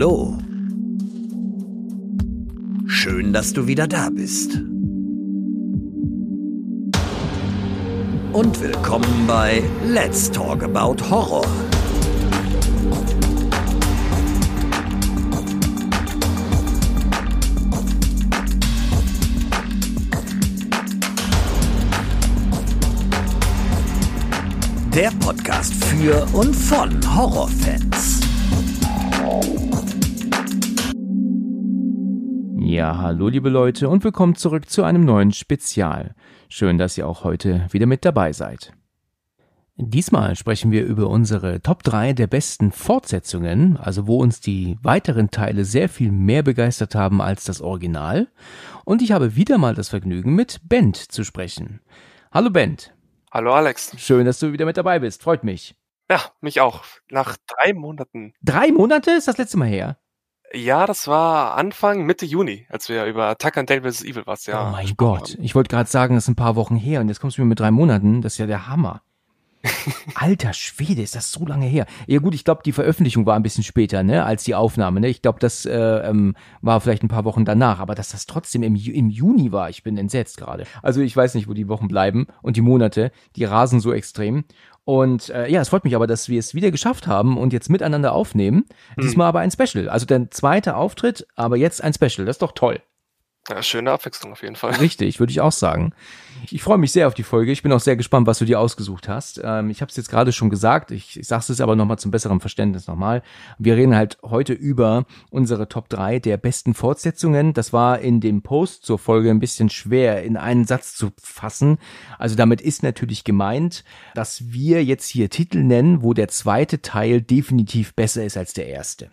Hallo. Schön, dass du wieder da bist. Und willkommen bei Let's Talk About Horror. Der Podcast für und von Horrorfans. Ja, hallo liebe Leute und willkommen zurück zu einem neuen Spezial. Schön, dass ihr auch heute wieder mit dabei seid. Diesmal sprechen wir über unsere Top 3 der besten Fortsetzungen, also wo uns die weiteren Teile sehr viel mehr begeistert haben als das Original. Und ich habe wieder mal das Vergnügen, mit Bent zu sprechen. Hallo Bent. Hallo Alex. Schön, dass du wieder mit dabei bist. Freut mich. Ja, mich auch. Nach drei Monaten. Drei Monate ist das letzte Mal her? Ja, das war Anfang, Mitte Juni, als wir über Tucker and Dale vs. Evil was ja. Oh mein Gott. Ich wollte gerade sagen, das ist ein paar Wochen her und jetzt kommst du mir mit drei Monaten. Das ist ja der Hammer. Alter Schwede, ist das so lange her? Ja gut, ich glaube, die Veröffentlichung war ein bisschen später, ne, als die Aufnahme. Ne? Ich glaube, das äh, ähm, war vielleicht ein paar Wochen danach, aber dass das trotzdem im, im Juni war, ich bin entsetzt gerade. Also ich weiß nicht, wo die Wochen bleiben und die Monate, die rasen so extrem. Und äh, ja, es freut mich aber, dass wir es wieder geschafft haben und jetzt miteinander aufnehmen. Hm. Diesmal aber ein Special. Also der zweite Auftritt, aber jetzt ein Special. Das ist doch toll. Ja, schöne Abwechslung auf jeden Fall. Richtig, würde ich auch sagen. Ich freue mich sehr auf die Folge. Ich bin auch sehr gespannt, was du dir ausgesucht hast. Ähm, ich habe es jetzt gerade schon gesagt. Ich, ich sage es aber nochmal zum besseren Verständnis nochmal. Wir reden halt heute über unsere Top 3 der besten Fortsetzungen. Das war in dem Post zur Folge ein bisschen schwer in einen Satz zu fassen. Also damit ist natürlich gemeint, dass wir jetzt hier Titel nennen, wo der zweite Teil definitiv besser ist als der erste.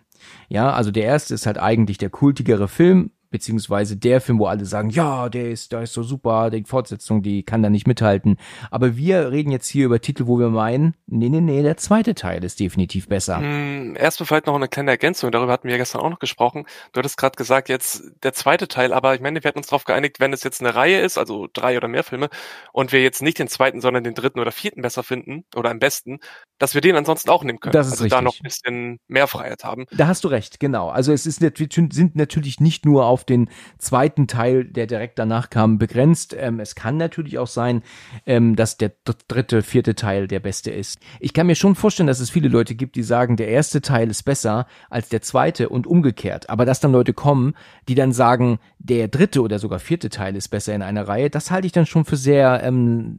Ja, also der erste ist halt eigentlich der kultigere Film, beziehungsweise der Film, wo alle sagen, ja, der ist, da ist so super, die Fortsetzung, die kann da nicht mithalten. Aber wir reden jetzt hier über Titel, wo wir meinen, nee, nee, nee, der zweite Teil ist definitiv besser. Hm, erstmal vielleicht noch eine kleine Ergänzung, darüber hatten wir ja gestern auch noch gesprochen. Du hattest gerade gesagt, jetzt der zweite Teil, aber ich meine, wir hatten uns darauf geeinigt, wenn es jetzt eine Reihe ist, also drei oder mehr Filme, und wir jetzt nicht den zweiten, sondern den dritten oder vierten besser finden, oder am besten, dass wir den ansonsten auch nehmen können. Das ist also richtig. da noch ein bisschen mehr Freiheit haben. Da hast du recht, genau. Also es ist, sind natürlich nicht nur auf den zweiten Teil, der direkt danach kam, begrenzt. Ähm, es kann natürlich auch sein, ähm, dass der dritte, vierte Teil der beste ist. Ich kann mir schon vorstellen, dass es viele Leute gibt, die sagen, der erste Teil ist besser als der zweite und umgekehrt. Aber dass dann Leute kommen, die dann sagen, der dritte oder sogar vierte Teil ist besser in einer Reihe, das halte ich dann schon für sehr ähm,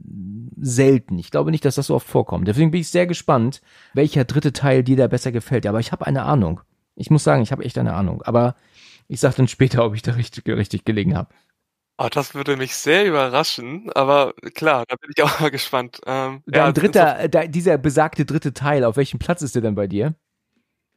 selten. Ich glaube nicht, dass das so oft vorkommt. Deswegen bin ich sehr gespannt, welcher dritte Teil dir da besser gefällt. Aber ich habe eine Ahnung. Ich muss sagen, ich habe echt eine Ahnung. Aber ich sag dann später, ob ich da richtig, richtig gelegen habe. Oh, das würde mich sehr überraschen, aber klar, da bin ich auch mal gespannt. Ähm, Dein ja, dritter, so dieser besagte dritte Teil, auf welchem Platz ist der denn bei dir?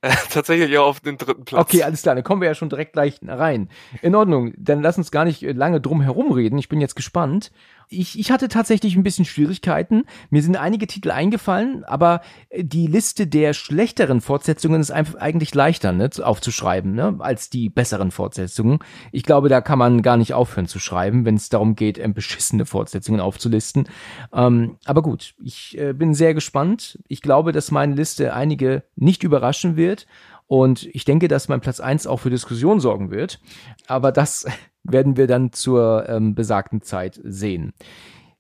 Äh, tatsächlich ja auf den dritten Platz. Okay, alles klar, dann kommen wir ja schon direkt gleich rein. In Ordnung, dann lass uns gar nicht lange drum herum reden. Ich bin jetzt gespannt ich, ich hatte tatsächlich ein bisschen Schwierigkeiten. Mir sind einige Titel eingefallen, aber die Liste der schlechteren Fortsetzungen ist einfach eigentlich leichter ne, aufzuschreiben, ne, als die besseren Fortsetzungen. Ich glaube, da kann man gar nicht aufhören zu schreiben, wenn es darum geht, ähm, beschissene Fortsetzungen aufzulisten. Ähm, aber gut, ich äh, bin sehr gespannt. Ich glaube, dass meine Liste einige nicht überraschen wird. Und ich denke, dass mein Platz eins auch für Diskussion sorgen wird. Aber das werden wir dann zur ähm, besagten Zeit sehen.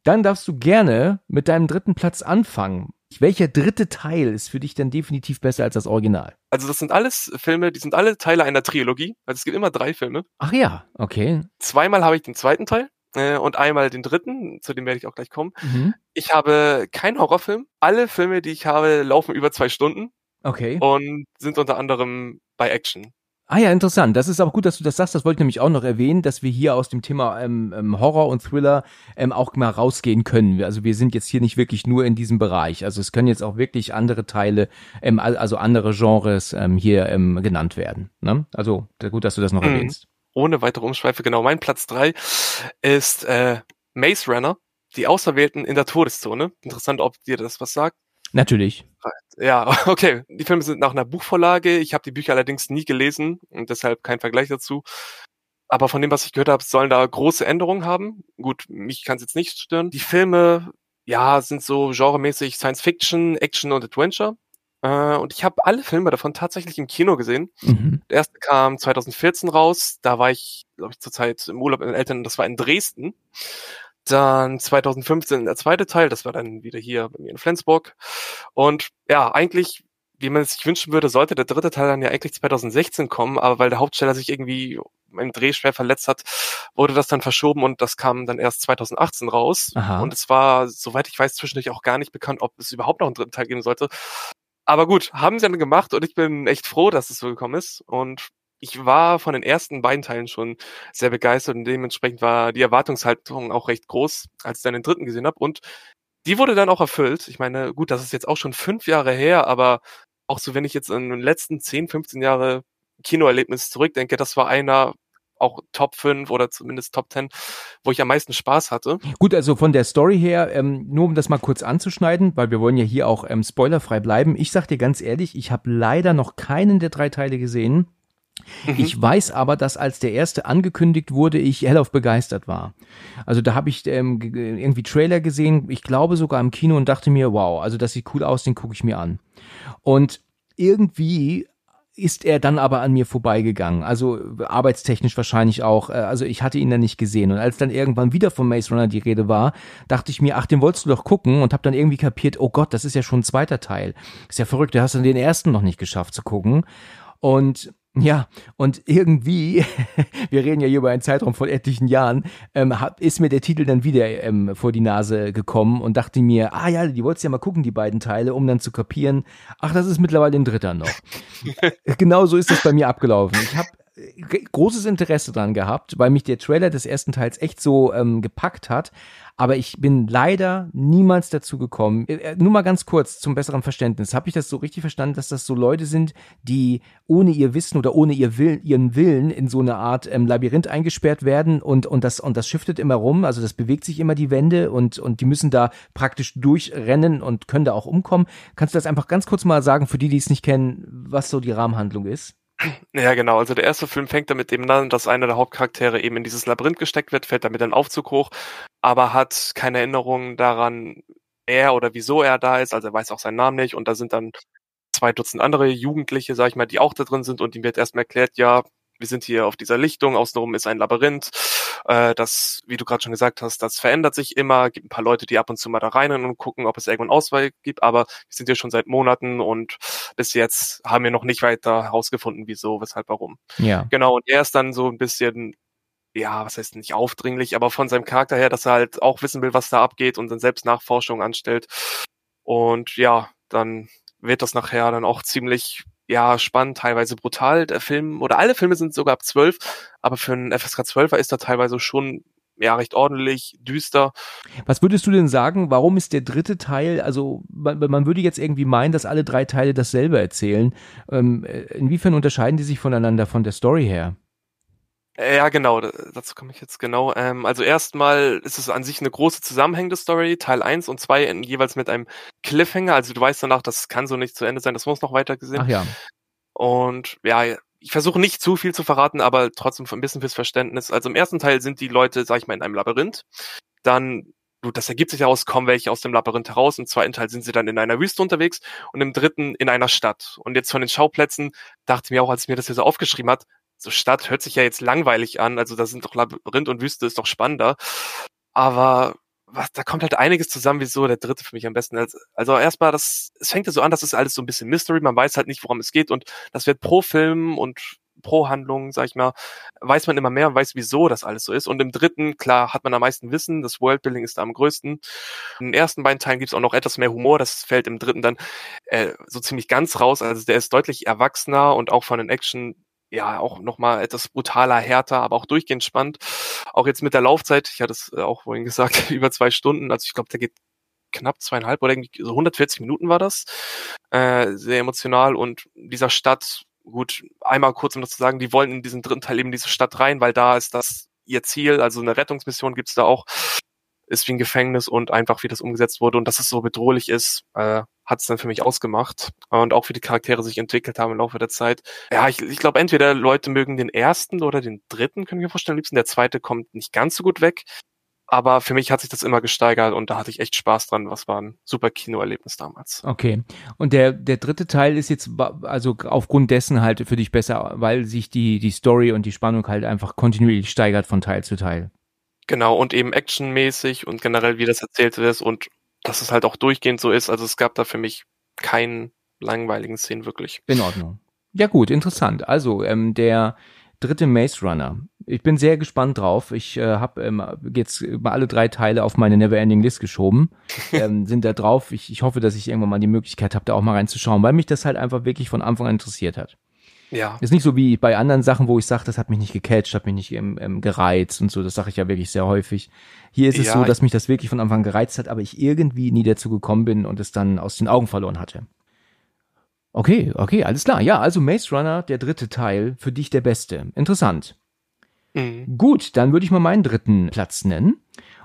Dann darfst du gerne mit deinem dritten Platz anfangen. Welcher dritte Teil ist für dich denn definitiv besser als das Original? Also das sind alles Filme, die sind alle Teile einer Trilogie. Also es gibt immer drei Filme. Ach ja, okay. Zweimal habe ich den zweiten Teil äh, und einmal den dritten, zu dem werde ich auch gleich kommen. Mhm. Ich habe keinen Horrorfilm. Alle Filme, die ich habe, laufen über zwei Stunden. Okay. Und sind unter anderem bei Action. Ah ja, interessant. Das ist auch gut, dass du das sagst. Das wollte ich nämlich auch noch erwähnen, dass wir hier aus dem Thema ähm, ähm, Horror und Thriller ähm, auch mal rausgehen können. Also wir sind jetzt hier nicht wirklich nur in diesem Bereich. Also es können jetzt auch wirklich andere Teile, ähm, also andere Genres ähm, hier ähm, genannt werden. Ne? Also gut, dass du das noch mhm. erwähnst. Ohne weitere Umschweife, genau. Mein Platz drei ist äh, Maze Runner, die Auserwählten in der Todeszone. Interessant, ob dir das was sagt. Natürlich. Ja, okay. Die Filme sind nach einer Buchvorlage. Ich habe die Bücher allerdings nie gelesen und deshalb kein Vergleich dazu. Aber von dem, was ich gehört habe, sollen da große Änderungen haben. Gut, mich kann es jetzt nicht stören. Die Filme, ja, sind so genremäßig Science Fiction, Action und Adventure. Äh, und ich habe alle Filme davon tatsächlich im Kino gesehen. Mhm. Der erste kam 2014 raus. Da war ich, glaube ich, zurzeit im Urlaub mit den Eltern. Das war in Dresden. Dann 2015 der zweite Teil. Das war dann wieder hier bei mir in Flensburg. Und ja, eigentlich wie man es sich wünschen würde, sollte der dritte Teil dann ja eigentlich 2016 kommen, aber weil der Hauptsteller sich irgendwie im Dreh schwer verletzt hat, wurde das dann verschoben und das kam dann erst 2018 raus. Aha. Und es war, soweit ich weiß, zwischendurch auch gar nicht bekannt, ob es überhaupt noch einen dritten Teil geben sollte. Aber gut, haben sie dann gemacht und ich bin echt froh, dass es so gekommen ist. Und ich war von den ersten beiden Teilen schon sehr begeistert und dementsprechend war die Erwartungshaltung auch recht groß, als ich dann den dritten gesehen habe. Und die wurde dann auch erfüllt. Ich meine, gut, das ist jetzt auch schon fünf Jahre her, aber auch so, wenn ich jetzt in den letzten 10, 15 Jahre Kinoerlebnis zurückdenke, das war einer auch Top 5 oder zumindest Top 10, wo ich am meisten Spaß hatte. Gut, also von der Story her, ähm, nur um das mal kurz anzuschneiden, weil wir wollen ja hier auch ähm, spoilerfrei bleiben. Ich sag dir ganz ehrlich, ich habe leider noch keinen der drei Teile gesehen. Mhm. Ich weiß aber, dass als der erste angekündigt wurde, ich hellauf begeistert war. Also da habe ich ähm, irgendwie Trailer gesehen, ich glaube sogar im Kino und dachte mir, wow, also das sieht cool aus, den gucke ich mir an. Und irgendwie ist er dann aber an mir vorbeigegangen. Also arbeitstechnisch wahrscheinlich auch. Äh, also ich hatte ihn dann nicht gesehen. Und als dann irgendwann wieder von Maze Runner die Rede war, dachte ich mir, ach, den wolltest du doch gucken und habe dann irgendwie kapiert, oh Gott, das ist ja schon ein zweiter Teil. Ist ja verrückt, du hast dann den ersten noch nicht geschafft zu gucken. Und ja, und irgendwie, wir reden ja hier über einen Zeitraum von etlichen Jahren, ähm, hab, ist mir der Titel dann wieder ähm, vor die Nase gekommen und dachte mir, ah ja, die wolltest ja mal gucken, die beiden Teile, um dann zu kapieren, ach, das ist mittlerweile ein dritter noch. genau so ist das bei mir abgelaufen. Ich habe äh, großes Interesse dran gehabt, weil mich der Trailer des ersten Teils echt so ähm, gepackt hat. Aber ich bin leider niemals dazu gekommen. Äh, äh, nur mal ganz kurz zum besseren Verständnis. Habe ich das so richtig verstanden, dass das so Leute sind, die ohne ihr Wissen oder ohne ihr Will, ihren Willen in so eine Art ähm, Labyrinth eingesperrt werden und, und, das, und das shiftet immer rum. Also das bewegt sich immer die Wände und, und die müssen da praktisch durchrennen und können da auch umkommen. Kannst du das einfach ganz kurz mal sagen, für die, die es nicht kennen, was so die Rahmenhandlung ist? Ja, genau. Also der erste Film fängt damit eben an, dass einer der Hauptcharaktere eben in dieses Labyrinth gesteckt wird, fällt damit einen Aufzug hoch, aber hat keine Erinnerung daran, er oder wieso er da ist. Also er weiß auch seinen Namen nicht und da sind dann zwei Dutzend andere Jugendliche, sag ich mal, die auch da drin sind und ihm wird erstmal erklärt, ja, wir sind hier auf dieser Lichtung, außenrum ist ein Labyrinth. Äh, das, wie du gerade schon gesagt hast, das verändert sich immer. Gibt ein paar Leute, die ab und zu mal da rein und gucken, ob es irgendwann Auswahl gibt. Aber wir sind hier schon seit Monaten und bis jetzt haben wir noch nicht weiter herausgefunden, wieso, weshalb, warum. Ja. Genau. Und er ist dann so ein bisschen ja, was heißt nicht aufdringlich, aber von seinem Charakter her, dass er halt auch wissen will, was da abgeht und dann selbst Nachforschung anstellt. Und ja, dann wird das nachher dann auch ziemlich ja, spannend, teilweise brutal. Der Film, oder alle Filme sind sogar ab 12, aber für einen FSK 12er ist er teilweise schon ja, recht ordentlich, düster. Was würdest du denn sagen, warum ist der dritte Teil, also man, man würde jetzt irgendwie meinen, dass alle drei Teile dasselbe erzählen. Ähm, inwiefern unterscheiden die sich voneinander von der Story her? Äh, ja, genau, dazu komme ich jetzt genau. Ähm, also erstmal ist es an sich eine große zusammenhängende Story, Teil 1 und 2 in, jeweils mit einem Cliffhanger. Also du weißt danach, das kann so nicht zu Ende sein, das muss noch weiter gesehen. Ach ja. Und ja, ich versuche nicht zu viel zu verraten, aber trotzdem ein bisschen fürs Verständnis. Also im ersten Teil sind die Leute, sag ich mal, in einem Labyrinth. Dann, gut, das ergibt sich daraus, kommen welche aus dem Labyrinth heraus. Im zweiten Teil sind sie dann in einer Wüste unterwegs und im dritten in einer Stadt. Und jetzt von den Schauplätzen dachte ich mir auch, als mir das hier so aufgeschrieben hat, so Stadt hört sich ja jetzt langweilig an, also da sind doch Labyrinth und Wüste ist doch spannender. Aber was, da kommt halt einiges zusammen, wieso der dritte für mich am besten. Also, also erstmal, das, es fängt ja so an, das ist alles so ein bisschen Mystery, man weiß halt nicht, worum es geht und das wird pro Film und pro Handlung, sag ich mal, weiß man immer mehr und weiß, wieso das alles so ist. Und im dritten, klar, hat man am meisten Wissen, das Worldbuilding ist da am größten. In den ersten beiden Teilen gibt's auch noch etwas mehr Humor, das fällt im dritten dann äh, so ziemlich ganz raus. Also der ist deutlich erwachsener und auch von den Action ja auch nochmal etwas brutaler, härter, aber auch durchgehend spannend. Auch jetzt mit der Laufzeit, ich hatte es äh, auch vorhin gesagt, über zwei Stunden, also ich glaube, der geht knapp zweieinhalb oder irgendwie so 140 Minuten war das. Äh, sehr emotional und dieser Stadt, gut, einmal kurz um das zu sagen, die wollen in diesen dritten Teil eben diese Stadt rein, weil da ist das ihr Ziel, also eine Rettungsmission gibt's da auch, ist wie ein Gefängnis und einfach wie das umgesetzt wurde und dass es so bedrohlich ist, äh, hat es dann für mich ausgemacht. Und auch wie die Charaktere sich entwickelt haben im Laufe der Zeit. Ja, ich, ich glaube, entweder Leute mögen den ersten oder den dritten, können wir vorstellen. Am liebsten der zweite kommt nicht ganz so gut weg. aber für mich hat sich das immer gesteigert und da hatte ich echt Spaß dran. Was war ein super Kinoerlebnis damals. Okay. Und der, der dritte Teil ist jetzt also aufgrund dessen halt für dich besser, weil sich die, die Story und die Spannung halt einfach kontinuierlich steigert von Teil zu Teil. Genau, und eben actionmäßig und generell, wie das erzählt ist und dass es halt auch durchgehend so ist. Also es gab da für mich keinen langweiligen Szenen wirklich. In Ordnung. Ja gut, interessant. Also ähm, der dritte Maze Runner. Ich bin sehr gespannt drauf. Ich äh, habe ähm, jetzt über alle drei Teile auf meine Neverending List geschoben. ähm, sind da drauf. Ich, ich hoffe, dass ich irgendwann mal die Möglichkeit habe, da auch mal reinzuschauen, weil mich das halt einfach wirklich von Anfang an interessiert hat. Ja. Ist nicht so wie bei anderen Sachen, wo ich sage, das hat mich nicht gecatcht, hat mich nicht ähm, ähm, gereizt und so. Das sage ich ja wirklich sehr häufig. Hier ist es ja, so, dass mich das wirklich von Anfang an gereizt hat, aber ich irgendwie nie dazu gekommen bin und es dann aus den Augen verloren hatte. Okay, okay, alles klar. Ja, also Maze Runner, der dritte Teil, für dich der beste. Interessant. Mhm. Gut, dann würde ich mal meinen dritten Platz nennen.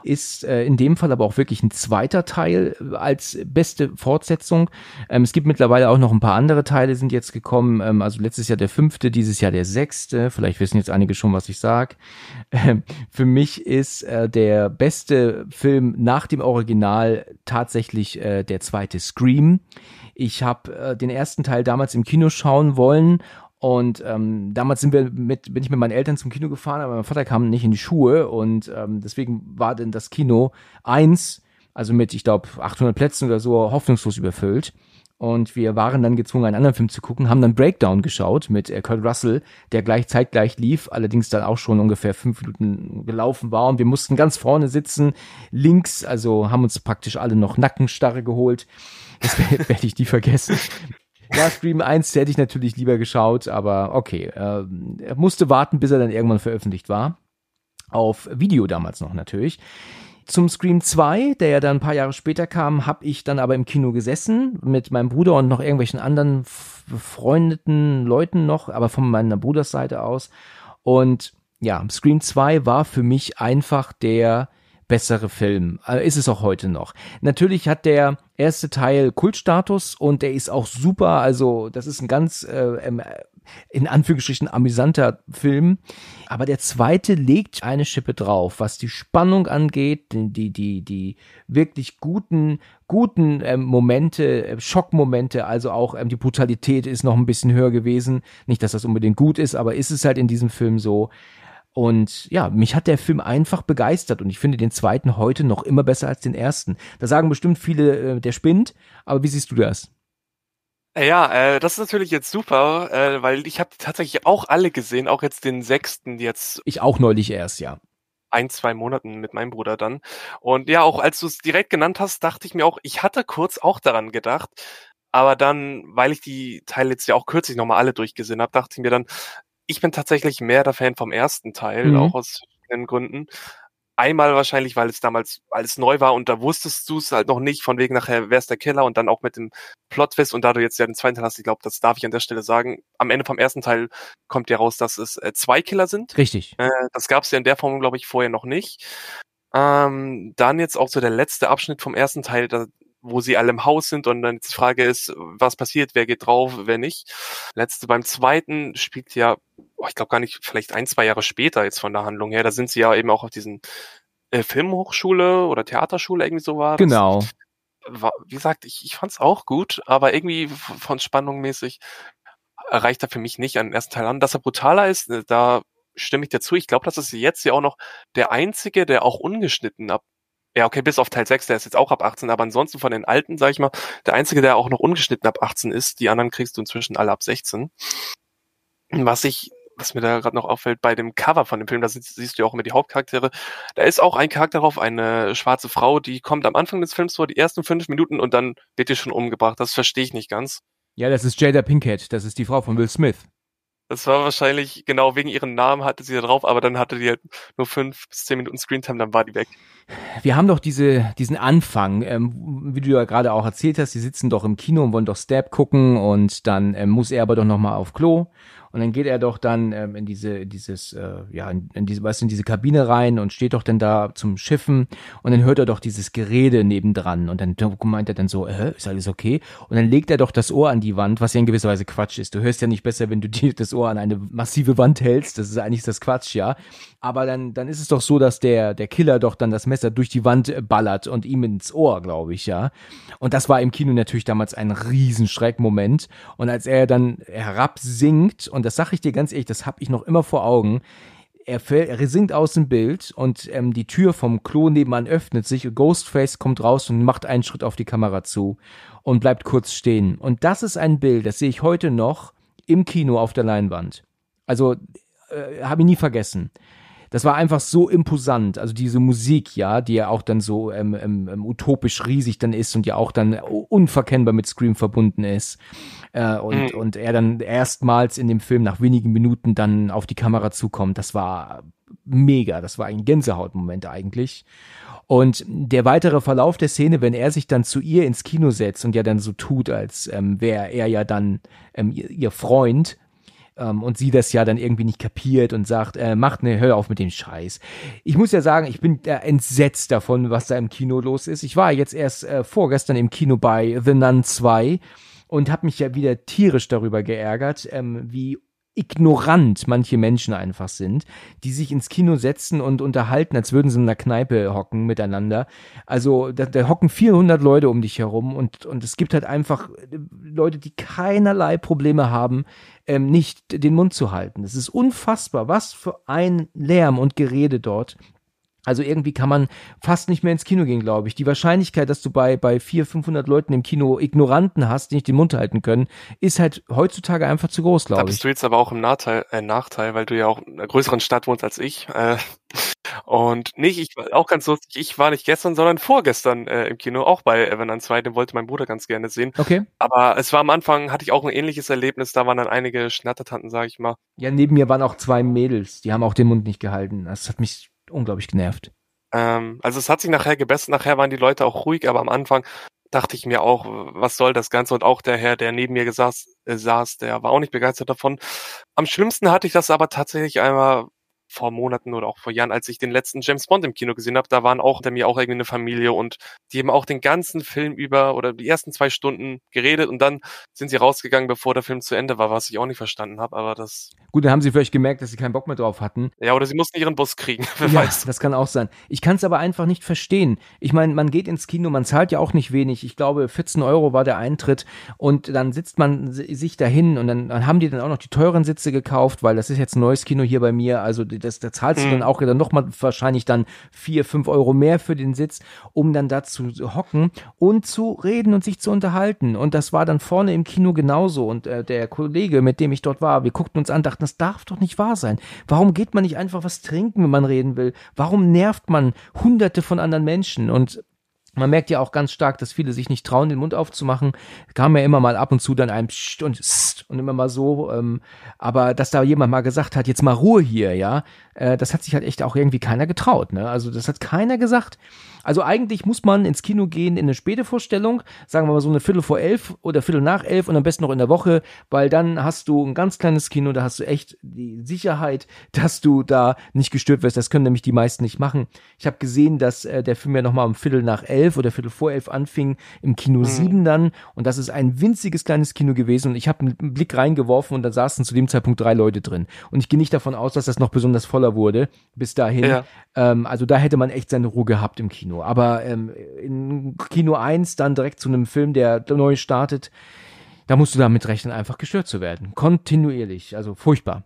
Ist äh, in dem Fall aber auch wirklich ein zweiter Teil äh, als beste Fortsetzung. Ähm, es gibt mittlerweile auch noch ein paar andere Teile sind jetzt gekommen. Ähm, also letztes Jahr der fünfte, dieses Jahr der sechste. Vielleicht wissen jetzt einige schon, was ich sag. Ähm, für mich ist äh, der beste Film nach dem Original tatsächlich äh, der zweite Scream. Ich habe äh, den ersten Teil damals im Kino schauen wollen und ähm, damals sind wir mit, bin ich mit meinen Eltern zum Kino gefahren, aber mein Vater kam nicht in die Schuhe und ähm, deswegen war denn das Kino eins, also mit, ich glaube, 800 Plätzen oder so, hoffnungslos überfüllt. Und wir waren dann gezwungen, einen anderen Film zu gucken, haben dann Breakdown geschaut mit äh, Kurt Russell, der gleich zeitgleich lief, allerdings dann auch schon ungefähr fünf Minuten gelaufen war. Und wir mussten ganz vorne sitzen, links, also haben uns praktisch alle noch Nackenstarre geholt. Das werde ich nie vergessen. Ja, Scream 1 hätte ich natürlich lieber geschaut, aber okay. Äh, er musste warten, bis er dann irgendwann veröffentlicht war. Auf Video damals noch natürlich. Zum Scream 2, der ja dann ein paar Jahre später kam, habe ich dann aber im Kino gesessen mit meinem Bruder und noch irgendwelchen anderen befreundeten Leuten noch, aber von meiner Brudersseite aus. Und ja, Scream 2 war für mich einfach der bessere Film. Äh, ist es auch heute noch. Natürlich hat der erste Teil Kultstatus und der ist auch super. Also das ist ein ganz äh, ähm, in Anführungsstrichen amüsanter Film. Aber der zweite legt eine Schippe drauf, was die Spannung angeht, die, die, die, die wirklich guten, guten ähm, Momente, äh, Schockmomente, also auch ähm, die Brutalität ist noch ein bisschen höher gewesen. Nicht, dass das unbedingt gut ist, aber ist es halt in diesem Film so. Und ja, mich hat der Film einfach begeistert und ich finde den zweiten heute noch immer besser als den ersten. Da sagen bestimmt viele, äh, der spinnt, aber wie siehst du das? Ja, äh, das ist natürlich jetzt super, äh, weil ich habe tatsächlich auch alle gesehen, auch jetzt den sechsten jetzt. Ich auch neulich erst, ja. Ein, zwei Monaten mit meinem Bruder dann. Und ja, auch als du es direkt genannt hast, dachte ich mir auch, ich hatte kurz auch daran gedacht, aber dann, weil ich die Teile jetzt ja auch kürzlich nochmal alle durchgesehen habe, dachte ich mir dann, ich bin tatsächlich mehr der Fan vom ersten Teil, mhm. auch aus verschiedenen Gründen. Einmal wahrscheinlich, weil es damals alles neu war und da wusstest du es halt noch nicht, von wegen nachher, wer ist der Killer und dann auch mit dem Plot-Twist und da du jetzt ja den zweiten Teil hast, ich glaube, das darf ich an der Stelle sagen, am Ende vom ersten Teil kommt ja raus, dass es äh, zwei Killer sind. Richtig. Äh, das gab es ja in der Form, glaube ich, vorher noch nicht. Ähm, dann jetzt auch so der letzte Abschnitt vom ersten Teil, da wo sie alle im Haus sind und dann die Frage ist, was passiert, wer geht drauf, wer nicht. Letzte beim zweiten spielt ja, oh, ich glaube gar nicht, vielleicht ein, zwei Jahre später jetzt von der Handlung her, da sind sie ja eben auch auf diesen äh, Filmhochschule oder Theaterschule irgendwie so war. Genau. War, wie gesagt, ich, ich fand es auch gut, aber irgendwie von Spannung mäßig erreicht er für mich nicht an den ersten Teil an. Dass er brutaler ist, äh, da stimme ich dazu. Ich glaube, das ist jetzt ja auch noch der einzige, der auch ungeschnitten ab ja, okay, bis auf Teil 6, der ist jetzt auch ab 18, aber ansonsten von den alten, sag ich mal, der einzige, der auch noch ungeschnitten ab 18 ist, die anderen kriegst du inzwischen alle ab 16. Was ich, was mir da gerade noch auffällt, bei dem Cover von dem Film, da siehst, siehst du ja auch immer die Hauptcharaktere, da ist auch ein Charakter drauf, eine schwarze Frau, die kommt am Anfang des Films vor, die ersten fünf Minuten und dann wird die schon umgebracht. Das verstehe ich nicht ganz. Ja, das ist Jada Pinkett, das ist die Frau von Will Smith. Das war wahrscheinlich, genau wegen ihren Namen hatte sie da drauf, aber dann hatte die halt nur fünf bis zehn Minuten Screentime, dann war die weg. Wir haben doch diese, diesen Anfang, ähm, wie du ja gerade auch erzählt hast, die sitzen doch im Kino und wollen doch Stab gucken und dann ähm, muss er aber doch nochmal auf Klo und dann geht er doch dann ähm, in diese, dieses, äh, ja, in, in diese, was in diese Kabine rein und steht doch dann da zum Schiffen und dann hört er doch dieses Gerede nebendran und dann meint er dann so, äh, ist alles okay? Und dann legt er doch das Ohr an die Wand, was ja in gewisser Weise Quatsch ist. Du hörst ja nicht besser, wenn du dir das Ohr an eine massive Wand hältst. Das ist eigentlich das Quatsch, ja. Aber dann, dann ist es doch so, dass der, der Killer doch dann das Messer durch die Wand äh, ballert und ihm ins Ohr, glaube ich, ja. Und das war im Kino natürlich damals ein Riesenschreckmoment. Und als er dann herabsinkt, und das sage ich dir ganz ehrlich, das habe ich noch immer vor Augen, er, fällt, er sinkt aus dem Bild und ähm, die Tür vom Klo nebenan öffnet sich. Ghostface kommt raus und macht einen Schritt auf die Kamera zu und bleibt kurz stehen. Und das ist ein Bild, das sehe ich heute noch im Kino auf der Leinwand. Also äh, habe ich nie vergessen das war einfach so imposant. Also diese Musik, ja, die ja auch dann so ähm, ähm, ähm, utopisch riesig dann ist und ja auch dann unverkennbar mit Scream verbunden ist. Äh, und, mhm. und er dann erstmals in dem Film nach wenigen Minuten dann auf die Kamera zukommt. Das war mega. Das war ein Gänsehautmoment eigentlich. Und der weitere Verlauf der Szene, wenn er sich dann zu ihr ins Kino setzt und ja dann so tut, als ähm, wäre er ja dann ähm, ihr, ihr Freund, ähm, und sie das ja dann irgendwie nicht kapiert und sagt, äh, macht ne, hör auf mit dem Scheiß. Ich muss ja sagen, ich bin äh, entsetzt davon, was da im Kino los ist. Ich war jetzt erst äh, vorgestern im Kino bei The Nun 2 und habe mich ja wieder tierisch darüber geärgert, ähm, wie ignorant manche Menschen einfach sind, die sich ins Kino setzen und unterhalten, als würden sie in einer Kneipe hocken miteinander. Also da, da hocken 400 Leute um dich herum und, und es gibt halt einfach äh, Leute, die keinerlei Probleme haben, ähm, nicht den Mund zu halten. Es ist unfassbar, was für ein Lärm und Gerede dort also irgendwie kann man fast nicht mehr ins Kino gehen, glaube ich. Die Wahrscheinlichkeit, dass du bei, bei 400, 500 Leuten im Kino Ignoranten hast, die nicht den Mund halten können, ist halt heutzutage einfach zu groß, glaube ich. Da bist du jetzt aber auch im Nachteil, äh, Nachteil, weil du ja auch in einer größeren Stadt wohnst als ich. Äh, und nicht, ich war auch ganz lustig, ich war nicht gestern, sondern vorgestern äh, im Kino, auch bei Evan 2, den wollte mein Bruder ganz gerne sehen. Okay. Aber es war am Anfang, hatte ich auch ein ähnliches Erlebnis, da waren dann einige Schnattertanten, sage ich mal. Ja, neben mir waren auch zwei Mädels, die haben auch den Mund nicht gehalten. Das hat mich unglaublich genervt. Ähm, also es hat sich nachher gebessert, nachher waren die Leute auch ruhig, aber am Anfang dachte ich mir auch, was soll das Ganze? Und auch der Herr, der neben mir gesaß, äh, saß, der war auch nicht begeistert davon. Am schlimmsten hatte ich das aber tatsächlich einmal vor Monaten oder auch vor Jahren, als ich den letzten James Bond im Kino gesehen habe, da waren auch hinter mir auch irgendwie eine Familie und die haben auch den ganzen Film über oder die ersten zwei Stunden geredet und dann sind sie rausgegangen, bevor der Film zu Ende war, was ich auch nicht verstanden habe, aber das... Gut, dann haben sie vielleicht gemerkt, dass sie keinen Bock mehr drauf hatten. Ja, oder sie mussten ihren Bus kriegen, wer ja, weiß. das kann auch sein. Ich kann es aber einfach nicht verstehen. Ich meine, man geht ins Kino, man zahlt ja auch nicht wenig. Ich glaube, 14 Euro war der Eintritt und dann sitzt man sich dahin und dann, dann haben die dann auch noch die teuren Sitze gekauft, weil das ist jetzt ein neues Kino hier bei mir, also das, da zahlst du mhm. dann auch dann nochmal wahrscheinlich dann vier, fünf Euro mehr für den Sitz, um dann da zu hocken und zu reden und sich zu unterhalten. Und das war dann vorne im Kino genauso. Und äh, der Kollege, mit dem ich dort war, wir guckten uns an, dachten, das darf doch nicht wahr sein. Warum geht man nicht einfach was trinken, wenn man reden will? Warum nervt man hunderte von anderen Menschen? Und man merkt ja auch ganz stark, dass viele sich nicht trauen, den Mund aufzumachen. Kam ja immer mal ab und zu dann ein Psst und Psst und immer mal so. Ähm, aber dass da jemand mal gesagt hat, jetzt mal Ruhe hier, ja, äh, das hat sich halt echt auch irgendwie keiner getraut. Ne? Also das hat keiner gesagt. Also eigentlich muss man ins Kino gehen in eine späte Vorstellung, sagen wir mal so eine Viertel vor elf oder Viertel nach elf und am besten noch in der Woche, weil dann hast du ein ganz kleines Kino, da hast du echt die Sicherheit, dass du da nicht gestört wirst. Das können nämlich die meisten nicht machen. Ich habe gesehen, dass äh, der Film ja nochmal um Viertel nach elf oder Viertel vor elf anfing, im Kino mhm. 7 dann. Und das ist ein winziges kleines Kino gewesen. Und ich habe einen Blick reingeworfen und da saßen zu dem Zeitpunkt drei Leute drin. Und ich gehe nicht davon aus, dass das noch besonders voller wurde bis dahin. Ja. Ähm, also da hätte man echt seine Ruhe gehabt im Kino. Aber ähm, in Kino 1 dann direkt zu einem Film, der neu startet, da musst du damit rechnen, einfach gestört zu werden. Kontinuierlich. Also furchtbar.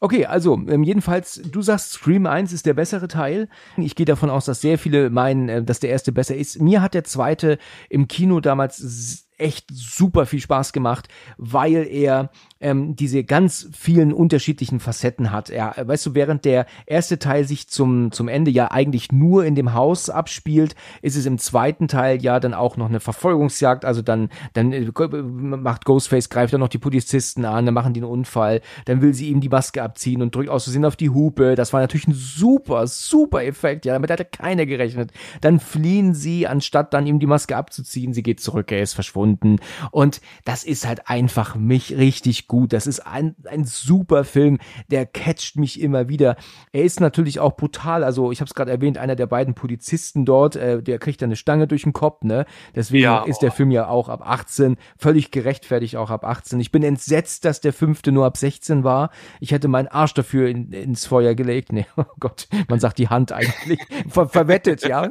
Okay, also ähm, jedenfalls, du sagst, Scream 1 ist der bessere Teil. Ich gehe davon aus, dass sehr viele meinen, äh, dass der erste besser ist. Mir hat der zweite im Kino damals echt super viel Spaß gemacht, weil er ähm, diese ganz vielen unterschiedlichen Facetten hat. Er, weißt du, während der erste Teil sich zum, zum Ende ja eigentlich nur in dem Haus abspielt, ist es im zweiten Teil ja dann auch noch eine Verfolgungsjagd. Also dann, dann äh, macht Ghostface, greift dann noch die Polizisten an, dann machen die einen Unfall, dann will sie ihm die Maske abziehen und drückt aus Versehen auf die Hupe. Das war natürlich ein super, super Effekt. Ja, damit hatte keiner gerechnet. Dann fliehen sie, anstatt dann ihm die Maske abzuziehen. Sie geht zurück, er ist verschwunden. Und das ist halt einfach mich richtig gut. Das ist ein, ein super Film, der catcht mich immer wieder. Er ist natürlich auch brutal. Also ich habe es gerade erwähnt, einer der beiden Polizisten dort, äh, der kriegt dann eine Stange durch den Kopf, ne? Deswegen ja, ist der Film ja auch ab 18, völlig gerechtfertigt auch ab 18. Ich bin entsetzt, dass der fünfte nur ab 16 war. Ich hätte meinen Arsch dafür in, ins Feuer gelegt. Nee, oh Gott, man sagt die Hand eigentlich. Ver verwettet, ja.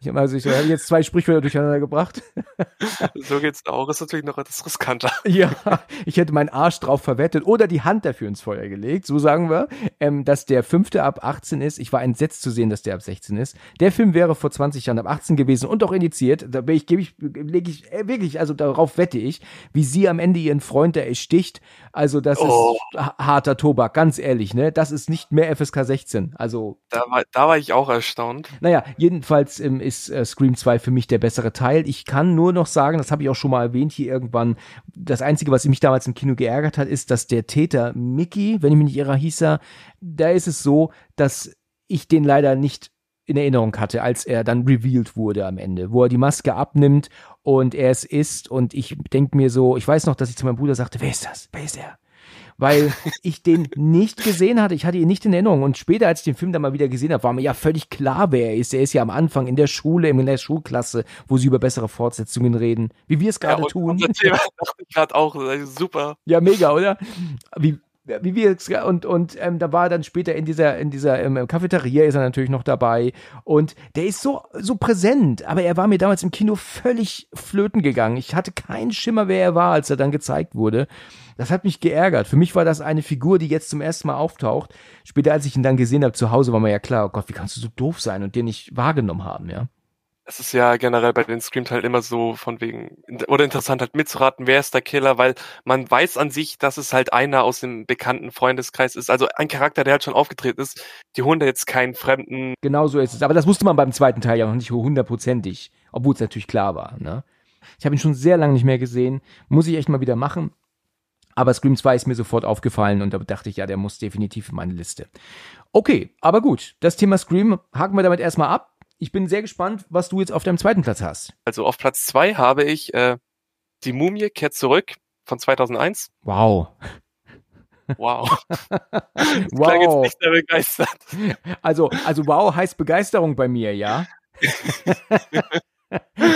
ich habe also ich habe jetzt zwei Sprichwörter durcheinander gebracht. so geht's auch. Ist natürlich noch etwas riskanter. ja, ich hätte meinen Arsch drauf verwettet oder die Hand dafür ins Feuer gelegt. So sagen wir, ähm, dass der fünfte ab 18 ist. Ich war entsetzt zu sehen, dass der ab 16 ist. Der Film wäre vor 20 Jahren ab 18 gewesen und auch indiziert. Da bin ich, gebe ich, lege ich äh, wirklich, also darauf wette ich, wie sie am Ende ihren Freund da ersticht. Also das oh. ist harter Tobak, ganz ehrlich, ne? Das ist nicht mehr FSK 16. Also da war, da war ich auch erstaunt. Naja, jedenfalls ähm, ist äh, Scream 2 für mich der bessere Teil. Ich kann nur noch sagen, das habe ich auch schon mal erwähnt hier irgendwann. Das einzige, was mich damals im Kino geärgert hat, ist, dass der Täter Mickey, wenn ich mich nicht irre, hieß er, da ist es so, dass ich den leider nicht in Erinnerung hatte, als er dann revealed wurde am Ende, wo er die Maske abnimmt und er es ist und ich denke mir so, ich weiß noch, dass ich zu meinem Bruder sagte, wer ist das? Wer ist er? Weil ich den nicht gesehen hatte, ich hatte ihn nicht in Erinnerung und später, als ich den Film dann mal wieder gesehen habe, war mir ja völlig klar, wer er ist. Er ist ja am Anfang in der Schule, in der Schulklasse, wo sie über bessere Fortsetzungen reden, wie wir es gerade ja, tun. Das Thema dachte ich gerade auch, super. Ja, mega, oder? Wie, wie wir jetzt und und ähm, da war dann später in dieser in dieser ähm, Cafeteria ist er natürlich noch dabei und der ist so so präsent, aber er war mir damals im Kino völlig flöten gegangen. Ich hatte keinen Schimmer, wer er war, als er dann gezeigt wurde. Das hat mich geärgert. Für mich war das eine Figur, die jetzt zum ersten Mal auftaucht. Später, als ich ihn dann gesehen habe zu Hause, war mir ja klar, oh Gott, wie kannst du so doof sein und den nicht wahrgenommen haben, ja es ist ja generell bei den Screams halt immer so von wegen, oder interessant halt mitzuraten, wer ist der Killer, weil man weiß an sich, dass es halt einer aus dem bekannten Freundeskreis ist. Also ein Charakter, der halt schon aufgetreten ist. Die da jetzt keinen Fremden. Genau so ist es. Aber das wusste man beim zweiten Teil ja noch nicht hundertprozentig. Obwohl es natürlich klar war, ne? Ich habe ihn schon sehr lange nicht mehr gesehen. Muss ich echt mal wieder machen. Aber Scream 2 ist mir sofort aufgefallen und da dachte ich, ja, der muss definitiv in meine Liste. Okay, aber gut. Das Thema Scream haken wir damit erstmal ab ich bin sehr gespannt, was du jetzt auf deinem zweiten Platz hast. Also auf Platz zwei habe ich äh, Die Mumie kehrt zurück von 2001. Wow. Wow. wow. Nicht sehr begeistert. Also, also wow heißt Begeisterung bei mir, ja?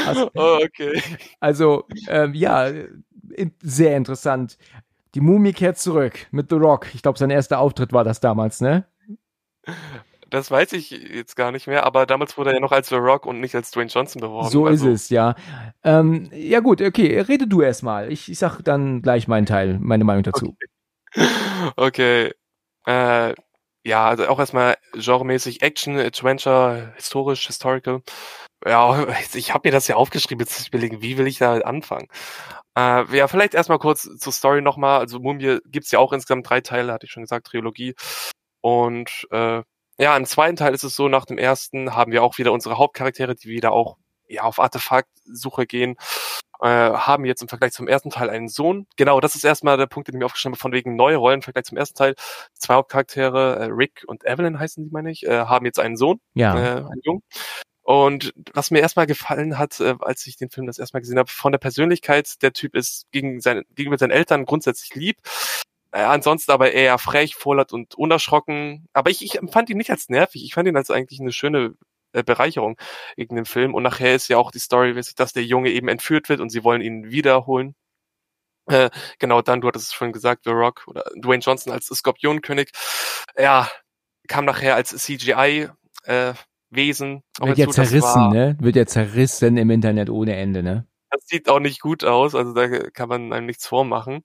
also, oh, okay. Also, ähm, ja, sehr interessant. Die Mumie kehrt zurück mit The Rock. Ich glaube, sein erster Auftritt war das damals, ne? Das weiß ich jetzt gar nicht mehr, aber damals wurde er ja noch als The Rock und nicht als Dwayne Johnson beworben. So also. ist es, ja. Ähm, ja gut, okay, rede du erstmal. Ich, ich sag dann gleich meinen Teil, meine Meinung dazu. Okay. okay. Äh, ja, also auch erstmal genremäßig Action, Adventure, historisch, historical. Ja, ich habe mir das ja aufgeschrieben, jetzt überlegen, wie will ich da anfangen? Äh, ja, vielleicht erstmal kurz zur Story nochmal. Also Mumie gibt's ja auch insgesamt drei Teile, hatte ich schon gesagt, Trilogie. Und äh, ja, im zweiten Teil ist es so, nach dem ersten haben wir auch wieder unsere Hauptcharaktere, die wieder auch ja, auf Artefaktsuche gehen, äh, haben jetzt im Vergleich zum ersten Teil einen Sohn. Genau, das ist erstmal der Punkt, den ich mir aufgeschrieben habe, von wegen neue Rollen im Vergleich zum ersten Teil. Zwei Hauptcharaktere, äh, Rick und Evelyn heißen die, meine ich, äh, haben jetzt einen Sohn, ja. äh, einen Jungen. Und was mir erstmal gefallen hat, äh, als ich den Film das erstmal gesehen habe, von der Persönlichkeit, der Typ ist gegen seine, gegenüber seinen Eltern grundsätzlich lieb, äh, ansonsten aber eher frech, vorlaut und unerschrocken. Aber ich, ich empfand ihn nicht als nervig. Ich fand ihn als eigentlich eine schöne äh, Bereicherung gegen den Film. Und nachher ist ja auch die Story, dass der Junge eben entführt wird und sie wollen ihn wiederholen. Äh, genau dann, du hattest es schon gesagt, The Rock oder Dwayne Johnson als Skorpionkönig. Ja, kam nachher als CGI äh, Wesen. Wird ja zerrissen, ne? Wird ja zerrissen im Internet ohne Ende, ne? Das sieht auch nicht gut aus, also da kann man einem nichts vormachen.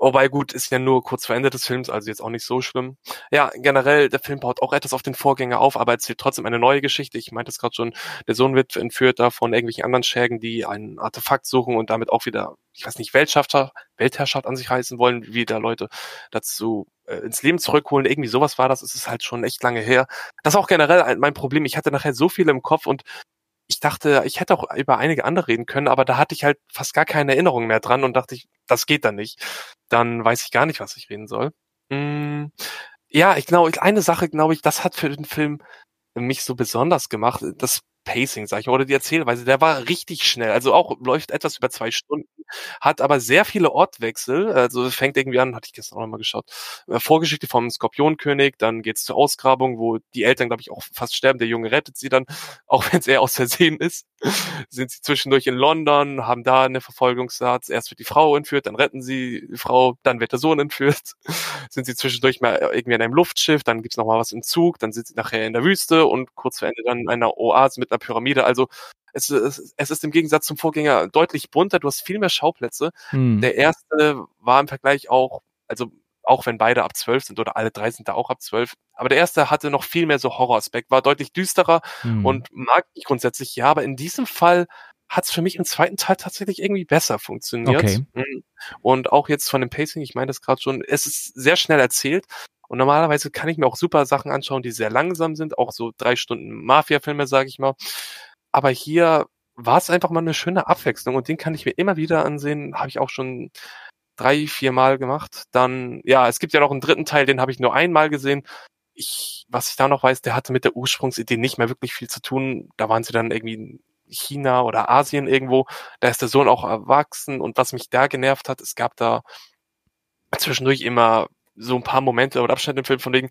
Wobei gut, ist ja nur kurz vor Ende des Films, also jetzt auch nicht so schlimm. Ja, generell, der Film baut auch etwas auf den Vorgänger auf, aber erzählt trotzdem eine neue Geschichte. Ich meinte es gerade schon, der Sohn wird entführt da von irgendwelchen anderen Schägen, die ein Artefakt suchen und damit auch wieder, ich weiß nicht, Weltschafter, Weltherrschaft an sich reißen wollen, wie da Leute dazu äh, ins Leben zurückholen. Irgendwie sowas war das. Es ist halt schon echt lange her. Das ist auch generell mein Problem. Ich hatte nachher so viel im Kopf und ich dachte, ich hätte auch über einige andere reden können, aber da hatte ich halt fast gar keine Erinnerung mehr dran und dachte ich, das geht dann nicht. Dann weiß ich gar nicht, was ich reden soll. Hm, ja, ich glaube, eine Sache, glaube ich, das hat für den Film mich so besonders gemacht. Das Pacing, sag ich oder die Erzählweise, der war richtig schnell. Also auch läuft etwas über zwei Stunden, hat aber sehr viele Ortwechsel. Also fängt irgendwie an, hatte ich gestern auch nochmal geschaut. Äh, Vorgeschichte vom Skorpionkönig, dann geht's zur Ausgrabung, wo die Eltern, glaube ich, auch fast sterben. Der Junge rettet sie dann, auch wenn es eher aus Versehen ist. Sind sie zwischendurch in London, haben da eine Verfolgungsart. Erst wird die Frau entführt, dann retten sie die Frau, dann wird der Sohn entführt. Sind sie zwischendurch mal irgendwie in einem Luftschiff, dann gibt's noch mal was im Zug, dann sind sie nachher in der Wüste und kurz vor Ende dann in einer Oase mit einer Pyramide. Also es, es, es ist im Gegensatz zum Vorgänger deutlich bunter, du hast viel mehr Schauplätze. Hm. Der erste war im Vergleich auch, also auch wenn beide ab zwölf sind oder alle drei sind da auch ab zwölf. Aber der erste hatte noch viel mehr so Horroraspekt, war deutlich düsterer hm. und mag ich grundsätzlich ja, aber in diesem Fall hat es für mich im zweiten Teil tatsächlich irgendwie besser funktioniert. Okay. Mhm. Und auch jetzt von dem Pacing, ich meine das gerade schon, es ist sehr schnell erzählt. Und normalerweise kann ich mir auch super Sachen anschauen, die sehr langsam sind, auch so drei Stunden Mafia-Filme, sage ich mal. Aber hier war es einfach mal eine schöne Abwechslung und den kann ich mir immer wieder ansehen. Habe ich auch schon drei, vier Mal gemacht. Dann, ja, es gibt ja noch einen dritten Teil, den habe ich nur einmal gesehen. Ich, was ich da noch weiß, der hatte mit der Ursprungsidee nicht mehr wirklich viel zu tun. Da waren sie dann irgendwie China oder Asien irgendwo. Da ist der Sohn auch erwachsen und was mich da genervt hat, es gab da zwischendurch immer so ein paar Momente oder Abschnitte im Film von wegen,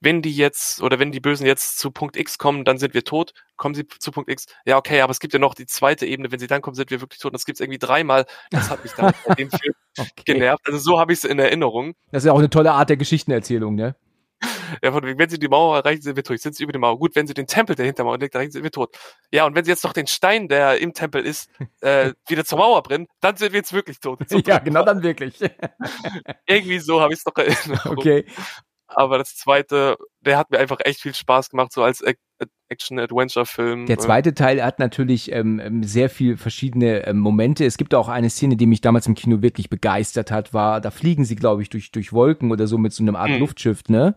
wenn die jetzt oder wenn die Bösen jetzt zu Punkt X kommen, dann sind wir tot. Kommen sie zu Punkt X? Ja, okay, aber es gibt ja noch die zweite Ebene, wenn sie dann kommen, sind wir wirklich tot. Das gibt es irgendwie dreimal. Das hat mich dann bei dem Film okay. genervt. Also so habe ich es in Erinnerung. Das ist ja auch eine tolle Art der Geschichtenerzählung, ne? Ja, von wegen, wenn sie die Mauer erreichen, sind wir tot. Sind sie über die Mauer. Gut, wenn sie den Tempel, der hinter der Mauer liegt, erreichen, sind wir tot. Ja, und wenn sie jetzt noch den Stein, der im Tempel ist, äh, wieder zur Mauer brennen, dann sind wir jetzt wirklich tot. ja, genau, dann wirklich. Irgendwie so habe ich es doch erinnert. Okay. Aber das zweite, der hat mir einfach echt viel Spaß gemacht, so als Action-Adventure-Film. Der zweite Teil hat natürlich ähm, ähm, sehr viel verschiedene ähm, Momente. Es gibt auch eine Szene, die mich damals im Kino wirklich begeistert hat, war, da fliegen sie, glaube ich, durch, durch Wolken oder so mit so einem Art hm. Luftschiff, ne?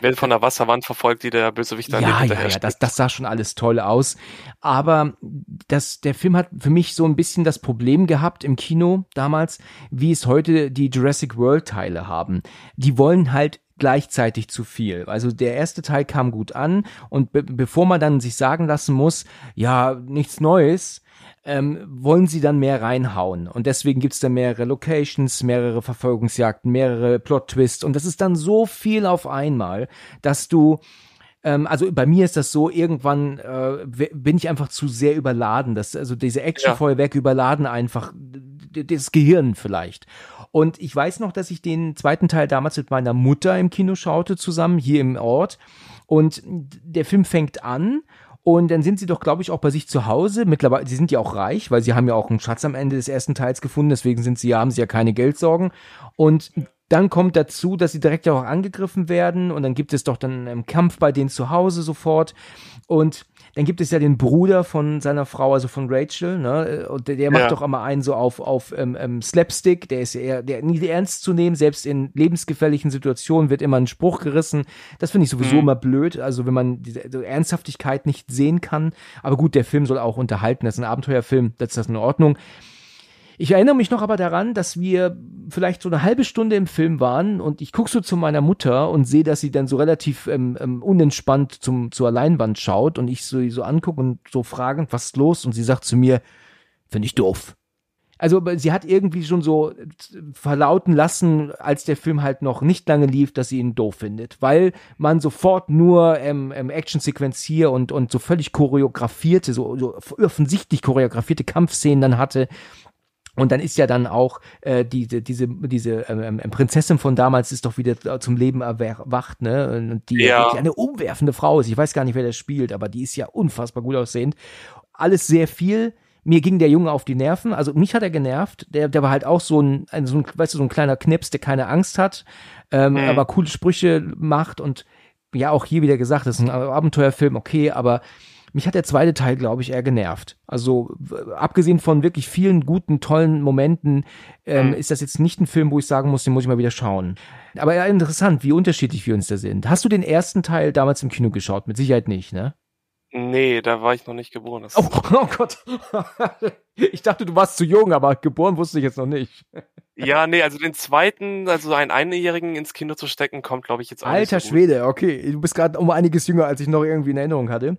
Werden von der Wasserwand verfolgt, die der Bösewicht dann ja, ja, ja, das, das sah schon alles toll aus. Aber das, der Film hat für mich so ein bisschen das Problem gehabt im Kino damals, wie es heute die Jurassic World Teile haben. Die wollen halt gleichzeitig zu viel. Also der erste Teil kam gut an und be bevor man dann sich sagen lassen muss, ja, nichts Neues, ähm, wollen sie dann mehr reinhauen. Und deswegen gibt's da mehrere Locations, mehrere Verfolgungsjagden, mehrere Plot-Twists. Und das ist dann so viel auf einmal, dass du ähm, also bei mir ist das so, irgendwann äh, bin ich einfach zu sehr überladen. Das, also diese Actionfeuerwerke ja. überladen einfach das Gehirn vielleicht. Und ich weiß noch, dass ich den zweiten Teil damals mit meiner Mutter im Kino schaute, zusammen hier im Ort. Und der Film fängt an und dann sind sie doch, glaube ich, auch bei sich zu Hause. Mittlerweile, sie sind ja auch reich, weil sie haben ja auch einen Schatz am Ende des ersten Teils gefunden. Deswegen sind sie, haben sie ja keine Geldsorgen. Und dann kommt dazu, dass sie direkt ja auch angegriffen werden. Und dann gibt es doch dann einen Kampf bei denen zu Hause sofort. Und dann gibt es ja den Bruder von seiner Frau, also von Rachel, ne? Und der, der macht ja. doch immer einen so auf, auf ähm, ähm, Slapstick, der ist ja eher, der nie ernst zu nehmen, selbst in lebensgefährlichen Situationen wird immer ein Spruch gerissen. Das finde ich sowieso mhm. immer blöd, also wenn man diese also Ernsthaftigkeit nicht sehen kann. Aber gut, der Film soll auch unterhalten, das ist ein Abenteuerfilm, das ist das in Ordnung. Ich erinnere mich noch aber daran, dass wir vielleicht so eine halbe Stunde im Film waren und ich gucke so zu meiner Mutter und sehe, dass sie dann so relativ ähm, ähm, unentspannt zum, zur Leinwand schaut und ich so, so angucke und so fragend, was ist los? Und sie sagt zu mir, finde ich doof. Also sie hat irgendwie schon so verlauten lassen, als der Film halt noch nicht lange lief, dass sie ihn doof findet, weil man sofort nur ähm, ähm, Actionsequenz hier und, und so völlig choreografierte, so, so offensichtlich choreografierte Kampfszenen dann hatte und dann ist ja dann auch äh, diese diese diese ähm, ähm, Prinzessin von damals ist doch wieder zum Leben erwacht, ne? Und die ja. eine umwerfende Frau ist. Ich weiß gar nicht, wer das spielt, aber die ist ja unfassbar gut aussehend. Alles sehr viel. Mir ging der Junge auf die Nerven. Also mich hat er genervt. Der, der war halt auch so ein, so ein, weißt du, so ein kleiner Knips, der keine Angst hat, ähm, mhm. aber coole Sprüche macht und ja auch hier wieder gesagt, das ist ein Abenteuerfilm, okay, aber mich hat der zweite Teil, glaube ich, eher genervt. Also abgesehen von wirklich vielen guten, tollen Momenten, ähm, mhm. ist das jetzt nicht ein Film, wo ich sagen muss, den muss ich mal wieder schauen. Aber ja, interessant, wie unterschiedlich wir uns da sind. Hast du den ersten Teil damals im Kino geschaut? Mit Sicherheit nicht, ne? Nee, da war ich noch nicht geboren. Oh, oh, Gott. Ich dachte, du warst zu jung, aber geboren wusste ich jetzt noch nicht. Ja, nee, also den zweiten, also einen Einjährigen ins Kino zu stecken, kommt, glaube ich, jetzt auch Alter so. Schwede, okay. Du bist gerade um einiges jünger, als ich noch irgendwie in Erinnerung hatte.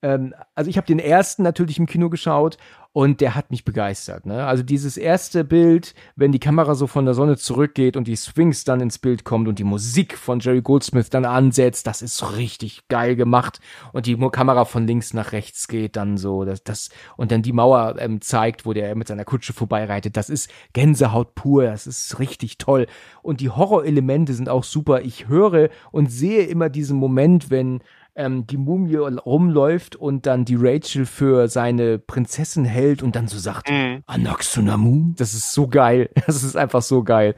Ähm, also ich habe den ersten natürlich im Kino geschaut und der hat mich begeistert. Ne? Also dieses erste Bild, wenn die Kamera so von der Sonne zurückgeht und die Sphinx dann ins Bild kommt und die Musik von Jerry Goldsmith dann ansetzt, das ist richtig geil gemacht. Und die Kamera von links nach rechts geht dann so, das, das und dann die Mauer ähm, zeigt, wo der mit seiner Kutsche vorbeireitet. Das ist Gänsehaut pur, das ist richtig toll. Und die Horrorelemente sind auch super. Ich höre und sehe immer diesen Moment, wenn ähm, die Mumie rumläuft und dann die Rachel für seine Prinzessin hält und dann so sagt, Mhm. Anaxunamu. Das ist so geil. Das ist einfach so geil.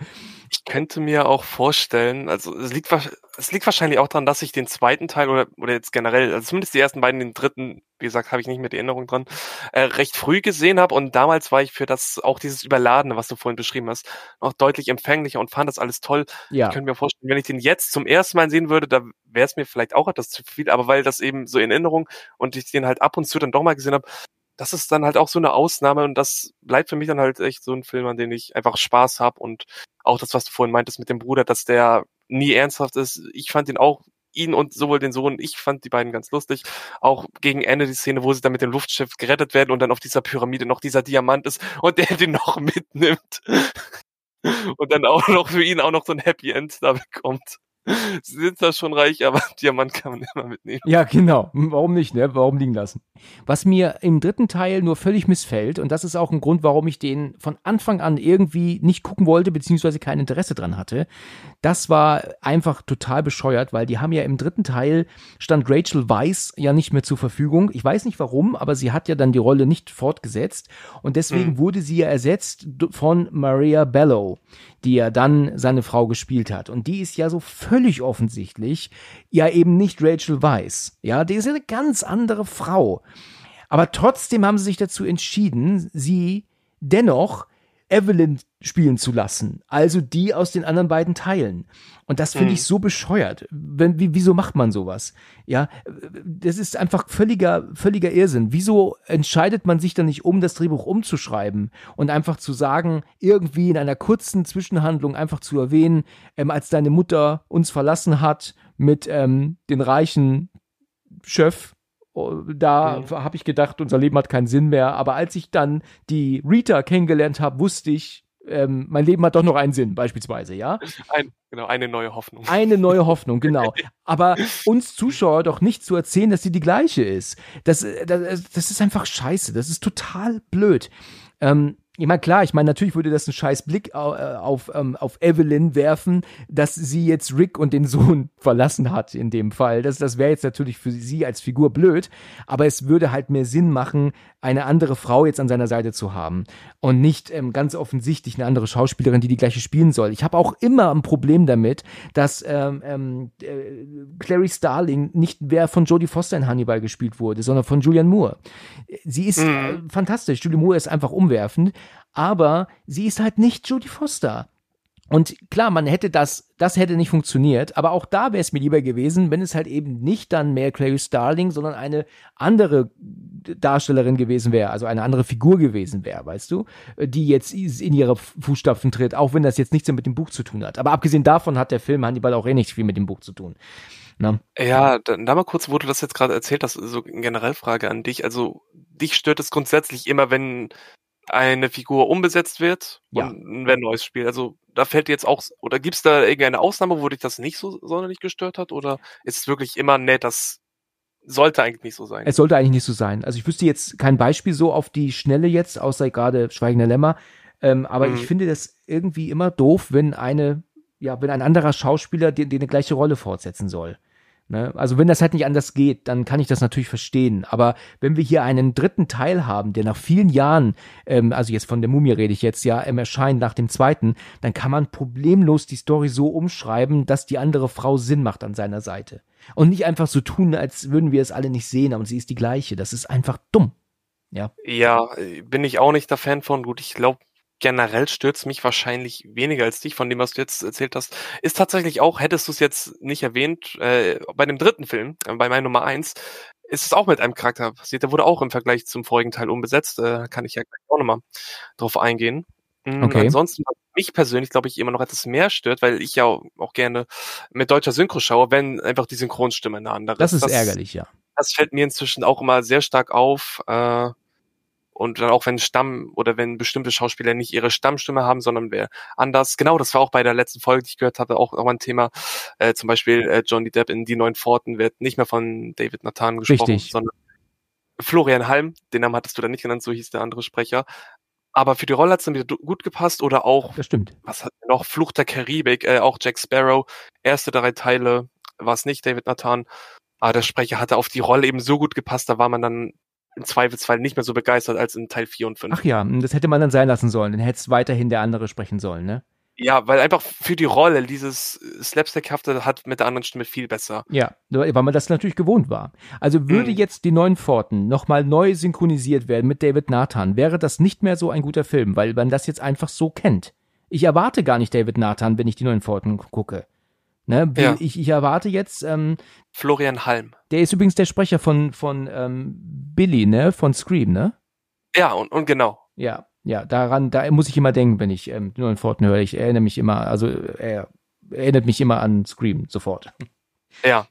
Ich könnte mir auch vorstellen, also es liegt, es liegt wahrscheinlich auch daran, dass ich den zweiten Teil oder, oder jetzt generell, also zumindest die ersten beiden, den dritten, wie gesagt, habe ich nicht mehr die Erinnerung dran, äh, recht früh gesehen habe und damals war ich für das, auch dieses Überladene, was du vorhin beschrieben hast, noch deutlich empfänglicher und fand das alles toll. Ja. Ich könnte mir vorstellen, wenn ich den jetzt zum ersten Mal sehen würde, da wäre es mir vielleicht auch etwas zu viel, aber weil das eben so in Erinnerung und ich den halt ab und zu dann doch mal gesehen habe, das ist dann halt auch so eine Ausnahme und das bleibt für mich dann halt echt so ein Film, an den ich einfach Spaß habe und auch das, was du vorhin meintest mit dem Bruder, dass der nie ernsthaft ist. Ich fand ihn auch, ihn und sowohl den Sohn, ich fand die beiden ganz lustig. Auch gegen Ende die Szene, wo sie dann mit dem Luftschiff gerettet werden und dann auf dieser Pyramide noch dieser Diamant ist und der den noch mitnimmt. Und dann auch noch für ihn auch noch so ein Happy End da bekommt. Sie sind da schon reich, aber Diamant kann man immer mitnehmen. Ja, genau. Warum nicht, ne? Warum liegen lassen? Was mir im dritten Teil nur völlig missfällt, und das ist auch ein Grund, warum ich den von Anfang an irgendwie nicht gucken wollte, beziehungsweise kein Interesse dran hatte, das war einfach total bescheuert, weil die haben ja im dritten Teil stand Rachel Weisz ja nicht mehr zur Verfügung. Ich weiß nicht warum, aber sie hat ja dann die Rolle nicht fortgesetzt und deswegen Mhm. wurde sie ja ersetzt von Maria Bello, die ja dann seine Frau gespielt hat. Und die ist ja so völlig offensichtlich ja eben nicht Rachel Weisz. Ja, die ist ja eine ganz andere Frau. Aber trotzdem haben sie sich dazu entschieden, sie dennoch Evelyn spielen zu lassen. Also die aus den anderen beiden Teilen. Und das finde Mhm. ich so bescheuert. Wenn, wie, wieso macht man sowas? Ja, das ist einfach völliger, völliger Irrsinn. Wieso entscheidet man sich dann nicht um, das Drehbuch umzuschreiben und einfach zu sagen, irgendwie in einer kurzen Zwischenhandlung einfach zu erwähnen, ähm, als deine Mutter uns verlassen hat mit ähm, den reichen Chef, da Mhm. habe ich gedacht, unser Leben hat keinen Sinn mehr. Aber als ich dann die Rita kennengelernt habe, wusste ich, ähm, mein Leben hat doch noch einen Sinn, beispielsweise, ja. Ein, genau, eine neue Hoffnung. Eine neue Hoffnung, genau. Aber uns Zuschauer doch nicht zu erzählen, dass sie die gleiche ist. Das, äh, das, das ist einfach scheiße. Das ist total blöd. Ähm, ich meine, klar, ich meine, natürlich würde das einen scheiß Blick äh, auf, ähm, auf Evelyn werfen, dass sie jetzt Rick und den Sohn verlassen hat in dem Fall. Das, das wäre jetzt natürlich für sie als Figur blöd, aber es würde halt mehr Sinn machen, eine andere Frau jetzt an seiner Seite zu haben und nicht ähm, ganz offensichtlich eine andere Schauspielerin, die die gleiche spielen soll. Ich habe auch immer ein Problem damit, dass ähm, ähm, äh, Clary Starling nicht mehr von Jodie Foster in Hannibal gespielt wurde, sondern von Julianne Moore. Sie ist äh, fantastisch. Julie Moore ist einfach umwerfend, aber sie ist halt nicht Jodie Foster. Und klar, man hätte das, das hätte nicht funktioniert, aber auch da wäre es mir lieber gewesen, wenn es halt eben nicht dann mehr Clary Starling, sondern eine andere Darstellerin gewesen wäre, also eine andere Figur gewesen wäre, weißt du, die jetzt in ihre Fußstapfen tritt, auch wenn das jetzt nichts mehr mit dem Buch zu tun hat. Aber abgesehen davon hat der Film Hannibal auch eh nicht viel mit dem Buch zu tun. Na? Ja, dann da mal kurz, wo du das jetzt gerade erzählt hast, so eine generell Frage an dich. Also dich stört es grundsätzlich immer, wenn eine Figur umbesetzt wird Ja. und ein neues spielt. Also da fällt dir jetzt auch, oder gibt es da irgendeine Ausnahme, wo dich das nicht so sonderlich gestört hat? Oder ist es wirklich immer nett, das sollte eigentlich nicht so sein? Es sollte eigentlich nicht so sein. Also ich wüsste jetzt kein Beispiel so auf die Schnelle jetzt, außer gerade Schweigender Lämmer. Ähm, aber Mhm. ich finde das irgendwie immer doof, wenn eine, ja, wenn ein anderer Schauspieler die, die eine gleiche Rolle fortsetzen soll. Ne? Also wenn das halt nicht anders geht, dann kann ich das natürlich verstehen. Aber wenn wir hier einen dritten Teil haben, der nach vielen Jahren, ähm, also jetzt von der Mumie rede ich jetzt ja, im Erscheinen nach dem zweiten, dann kann man problemlos die Story so umschreiben, dass die andere Frau Sinn macht an seiner Seite. Und nicht einfach so tun, als würden wir es alle nicht sehen, aber sie ist die gleiche. Das ist einfach dumm. Ja. Ja, äh, bin ich auch nicht der Fan von. Gut, ich glaube, generell stürzt mich wahrscheinlich weniger als dich von dem, was du jetzt erzählt hast. Ist tatsächlich auch, hättest du es jetzt nicht erwähnt, äh, bei dem dritten Film, äh, bei meinem Nummer eins, ist es auch mit einem Charakter passiert. Der wurde auch im Vergleich zum vorigen Teil umbesetzt. Äh, kann ich ja auch nochmal drauf eingehen. Mm, okay. Ansonsten, was mich persönlich, glaube ich, immer noch etwas mehr stört, weil ich ja auch gerne mit deutscher Synchro schaue, wenn einfach die Synchronstimme eine andere ist. Das ist das, ärgerlich, ja. Das fällt mir inzwischen auch immer sehr stark auf. Äh, und dann auch wenn Stamm oder wenn bestimmte Schauspieler nicht ihre Stammstimme haben, sondern wer anders. Genau, das war auch bei der letzten Folge, die ich gehört hatte, auch, auch ein Thema. Äh, zum Beispiel äh, Johnny Depp in Die Neuen Pforten wird nicht mehr von David Nathan gesprochen, Richtig. sondern Florian Halm. Den Namen hattest du da nicht genannt, so hieß der andere Sprecher. Aber für die Rolle hat es dann wieder gut gepasst oder auch, das stimmt. was hat noch, Flucht der Karibik, äh, auch Jack Sparrow, erste drei Teile war es nicht David Nathan, aber der Sprecher hatte auf die Rolle eben so gut gepasst, da war man dann im Zweifelsfall nicht mehr so begeistert als in Teil 4 und 5. Ach ja, das hätte man dann sein lassen sollen. Dann hätte es weiterhin der andere sprechen sollen, ne? Ja, weil einfach für die Rolle dieses Slapstickhafte hat mit der anderen Stimme viel besser. Ja, weil man das natürlich gewohnt war. Also würde hm. jetzt die neuen Pforten nochmal neu synchronisiert werden mit David Nathan, wäre das nicht mehr so ein guter Film, weil man das jetzt einfach so kennt. Ich erwarte gar nicht David Nathan, wenn ich die neuen Pforten gucke. Ne? Ja. Ich, ich erwarte jetzt. Ähm, Florian Halm. Der ist übrigens der Sprecher von, von ähm, Billy, ne? Von Scream, ne? Ja, und, und genau. Ja, ja, daran, da muss ich immer denken, wenn ich ähm, nur in Forten höre. Ich erinnere mich immer, also er erinnert mich immer an Scream sofort. Ja.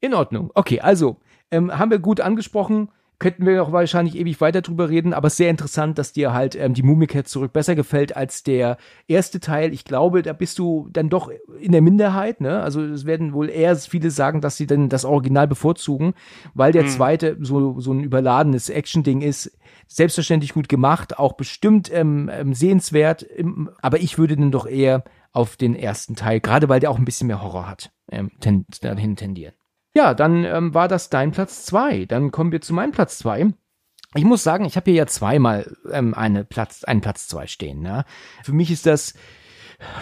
In Ordnung. Okay, also ähm, haben wir gut angesprochen könnten wir auch wahrscheinlich ewig weiter drüber reden, aber es ist sehr interessant, dass dir halt ähm, die Mumikette zurück besser gefällt als der erste Teil. Ich glaube, da bist du dann doch in der Minderheit, ne? Also es werden wohl eher viele sagen, dass sie dann das Original bevorzugen, weil der mhm. zweite so, so ein überladenes Action-Ding ist. Selbstverständlich gut gemacht, auch bestimmt ähm, ähm, sehenswert, aber ich würde dann doch eher auf den ersten Teil, gerade weil der auch ein bisschen mehr Horror hat, ähm, ten, dahin tendieren. Ja, dann ähm, war das dein Platz zwei. Dann kommen wir zu meinem Platz zwei. Ich muss sagen, ich habe hier ja zweimal ähm, eine Platz, einen Platz zwei stehen. Ne? Für mich ist das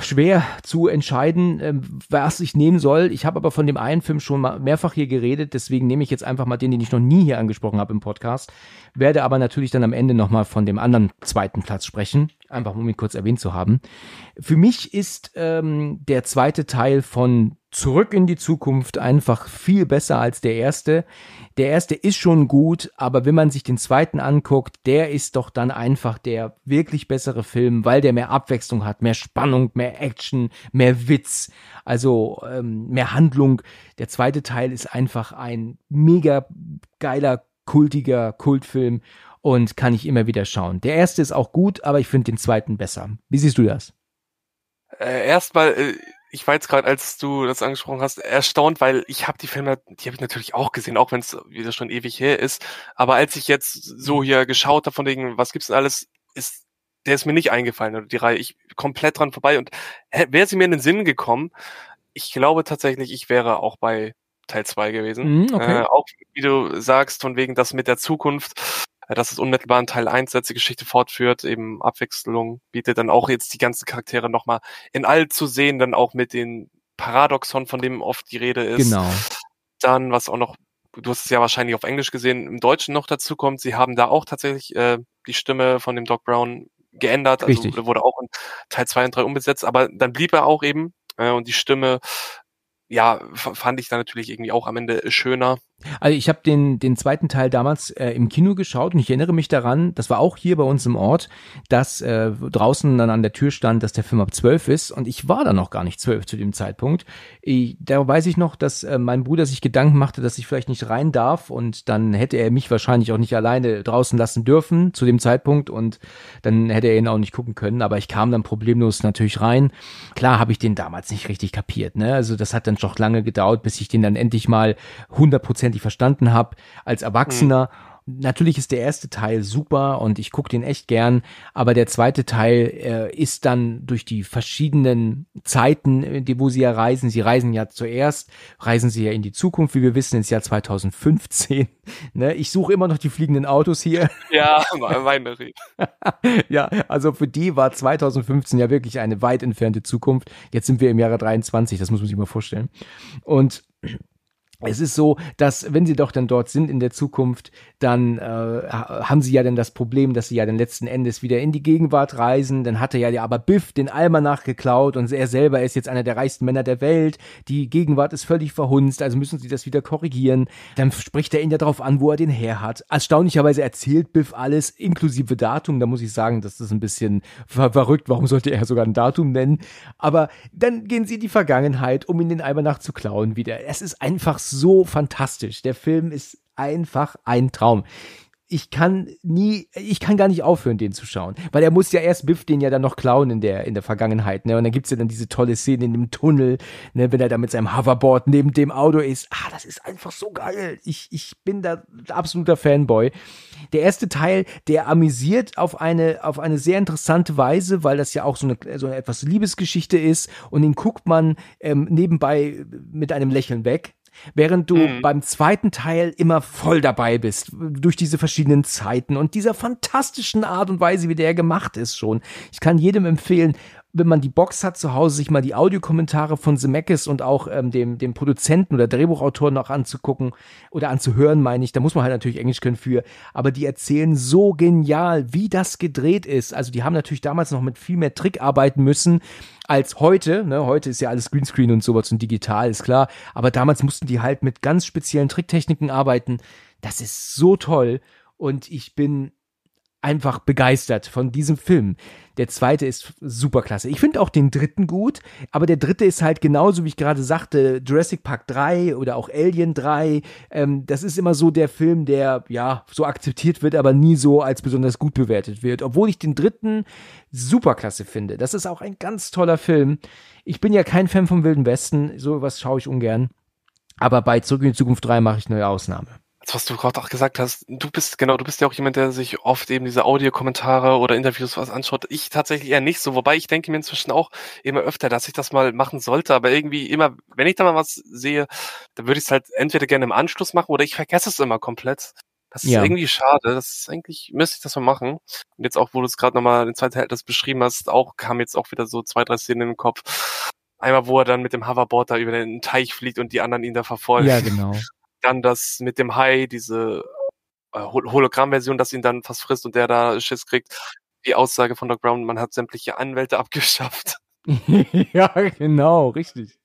schwer zu entscheiden, ähm, was ich nehmen soll. Ich habe aber von dem einen Film schon mal mehrfach hier geredet, deswegen nehme ich jetzt einfach mal den, den ich noch nie hier angesprochen habe im Podcast, werde aber natürlich dann am Ende nochmal von dem anderen zweiten Platz sprechen, einfach um ihn kurz erwähnt zu haben. Für mich ist ähm, der zweite Teil von Zurück in die Zukunft einfach viel besser als der erste. Der erste ist schon gut, aber wenn man sich den zweiten anguckt, der ist doch dann einfach der wirklich bessere Film, weil der mehr Abwechslung hat, mehr Spannung, mehr Action, mehr Witz, also ähm, mehr Handlung. Der zweite Teil ist einfach ein mega geiler, kultiger Kultfilm und kann ich immer wieder schauen. Der erste ist auch gut, aber ich finde den zweiten besser. Wie siehst du das? Äh, erstmal, äh, ich war jetzt gerade, als du das angesprochen hast, erstaunt, weil ich habe die Filme, die habe ich natürlich auch gesehen, auch wenn es wieder schon ewig her ist. Aber als ich jetzt so hier geschaut habe von wegen, was gibt's denn alles, ist der ist mir nicht eingefallen oder die Reihe. Ich komplett dran vorbei und wäre sie mir in den Sinn gekommen, ich glaube tatsächlich, ich wäre auch bei Teil 2 gewesen. Mm, okay. äh, auch wie du sagst, von wegen das mit der Zukunft, äh, dass es unmittelbar in Teil 1 jetzt die Geschichte fortführt, eben Abwechslung bietet, dann auch jetzt die ganzen Charaktere nochmal in all zu sehen, dann auch mit den Paradoxon, von dem oft die Rede ist. Genau. Dann, was auch noch, du hast es ja wahrscheinlich auf Englisch gesehen, im Deutschen noch dazu kommt, sie haben da auch tatsächlich äh, die Stimme von dem Doc Brown geändert, also Richtig. wurde auch in Teil 2 und 3 umgesetzt, aber dann blieb er auch eben äh, und die Stimme ja, fand ich dann natürlich irgendwie auch am Ende schöner. Also ich habe den, den zweiten Teil damals äh, im Kino geschaut und ich erinnere mich daran, das war auch hier bei uns im Ort, dass äh, draußen dann an der Tür stand, dass der Film ab zwölf ist und ich war da noch gar nicht zwölf zu dem Zeitpunkt. Ich, da weiß ich noch, dass äh, mein Bruder sich Gedanken machte, dass ich vielleicht nicht rein darf und dann hätte er mich wahrscheinlich auch nicht alleine draußen lassen dürfen zu dem Zeitpunkt und dann hätte er ihn auch nicht gucken können, aber ich kam dann problemlos natürlich rein. Klar habe ich den damals nicht richtig kapiert, ne? Also das hat dann doch lange gedauert, bis ich den dann endlich mal 100% hundertprozentig verstanden habe als Erwachsener. Mhm. Natürlich ist der erste Teil super und ich gucke den echt gern, aber der zweite Teil äh, ist dann durch die verschiedenen Zeiten, äh, die, wo sie ja reisen, sie reisen ja zuerst, reisen sie ja in die Zukunft, wie wir wissen, ins Jahr 2015. ne? Ich suche immer noch die fliegenden Autos hier. Ja, meine Rede. ja, also für die war 2015 ja wirklich eine weit entfernte Zukunft. Jetzt sind wir im Jahre 23, das muss man sich mal vorstellen. Und es ist so, dass wenn sie doch dann dort sind in der Zukunft, dann äh, haben sie ja dann das Problem, dass sie ja dann letzten Endes wieder in die Gegenwart reisen. Dann hatte ja aber Biff den Almanach geklaut und er selber ist jetzt einer der reichsten Männer der Welt. Die Gegenwart ist völlig verhunzt, also müssen sie das wieder korrigieren. Dann spricht er ihn ja darauf an, wo er den her hat. Erstaunlicherweise erzählt Biff alles inklusive Datum. Da muss ich sagen, das ist ein bisschen ver verrückt. Warum sollte er sogar ein Datum nennen? Aber dann gehen sie in die Vergangenheit, um ihn den Almanach zu klauen wieder. Es ist einfach so fantastisch. Der Film ist einfach ein Traum ich kann nie, ich kann gar nicht aufhören, den zu schauen. Weil er muss ja erst Biff den ja dann noch klauen in der, in der Vergangenheit, ne? Und dann gibt's ja dann diese tolle Szene in dem Tunnel, ne? Wenn er da mit seinem Hoverboard neben dem Auto ist. Ah, das ist einfach so geil. Ich, ich bin da absoluter Fanboy. Der erste Teil, der amüsiert auf eine, auf eine sehr interessante Weise, weil das ja auch so eine, so eine etwas Liebesgeschichte ist. Und den guckt man ähm, nebenbei mit einem Lächeln weg Während du mhm. beim zweiten Teil immer voll dabei bist, durch diese verschiedenen Zeiten und dieser fantastischen Art und Weise, wie der gemacht ist schon. Ich kann jedem empfehlen, wenn man die Box hat zu Hause, sich mal die Audiokommentare von Zemeckis und auch ähm, dem, dem Produzenten oder Drehbuchautor noch anzugucken oder anzuhören, meine ich. Da muss man halt natürlich Englisch können für. Aber die erzählen so genial, wie das gedreht ist. Also die haben natürlich damals noch mit viel mehr Trick arbeiten müssen als heute. Ne? Heute ist ja alles Greenscreen und sowas und digital, ist klar. Aber damals mussten die halt mit ganz speziellen Tricktechniken arbeiten. Das ist so toll. Und ich bin einfach begeistert von diesem Film. Der zweite ist super klasse. Ich finde auch den dritten gut, aber der dritte ist halt genauso, wie ich gerade sagte, Jurassic Park 3 oder auch Alien 3. Ähm, das ist immer so der Film, der ja so akzeptiert wird, aber nie so als besonders gut bewertet wird. Obwohl ich den dritten super klasse finde. Das ist auch ein ganz toller Film. Ich bin ja kein Fan vom Wilden Westen, sowas schaue ich ungern. Aber bei Zurück in die Zukunft 3 mache ich eine Ausnahme was du gerade auch gesagt hast, du bist, genau, du bist ja auch jemand, der sich oft eben diese Audiokommentare oder Interviews was anschaut. Ich tatsächlich eher nicht so, wobei ich denke mir inzwischen auch immer öfter, dass ich das mal machen sollte, aber irgendwie immer, wenn ich da mal was sehe, dann würde ich es halt entweder gerne im Anschluss machen oder ich vergesse es immer komplett. Das ist ja. irgendwie schade. Das ist eigentlich, müsste ich das mal machen. Und jetzt auch, wo du es gerade nochmal in zweiten Teil das beschrieben hast, auch kam jetzt auch wieder so zwei, drei Szenen in den Kopf. Einmal, wo er dann mit dem Hoverboard da über den Teich fliegt und die anderen ihn da verfolgen. Ja, genau dann das mit dem Hai, diese äh, Hologrammversion, das ihn dann fast frisst und der da Schiss kriegt. Die Aussage von Doc Brown, man hat sämtliche Anwälte abgeschafft. ja, genau, richtig.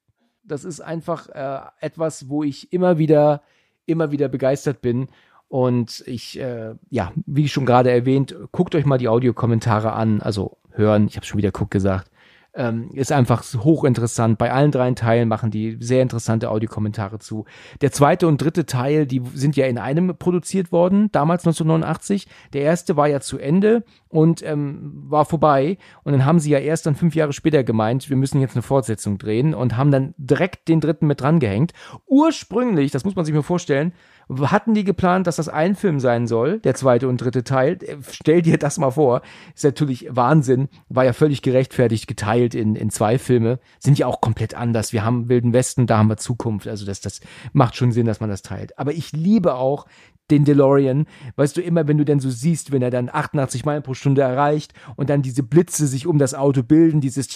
Das ist einfach äh, etwas, wo ich immer wieder, immer wieder begeistert bin. Und ich, äh, ja, wie schon gerade erwähnt, guckt euch mal die Audiokommentare an, also hören, ich habe schon wieder guck gesagt ähm, ist einfach hochinteressant. Bei allen drei Teilen machen die sehr interessante Audiokommentare zu. Der zweite und dritte Teil, die sind ja in einem produziert worden, damals 1989. Der erste war ja zu Ende und ähm, war vorbei. Und dann haben sie ja erst dann fünf Jahre später gemeint, wir müssen jetzt eine Fortsetzung drehen und haben dann direkt den dritten mit dran gehängt. Ursprünglich, das muss man sich mal vorstellen, hatten die geplant, dass das ein Film sein soll, der zweite und dritte Teil. Äh, stell dir das mal vor. Ist natürlich Wahnsinn. War ja völlig gerechtfertigt geteilt in, in zwei Filme. Sind ja auch komplett anders. Wir haben Wilden Westen, da haben wir Zukunft. Also das, das macht schon Sinn, dass man das teilt. Aber ich liebe auch den DeLorean. Weißt du, immer wenn du denn so siehst, wenn er dann 88 Meilen pro Stunde erreicht und dann diese Blitze sich um das Auto bilden, dieses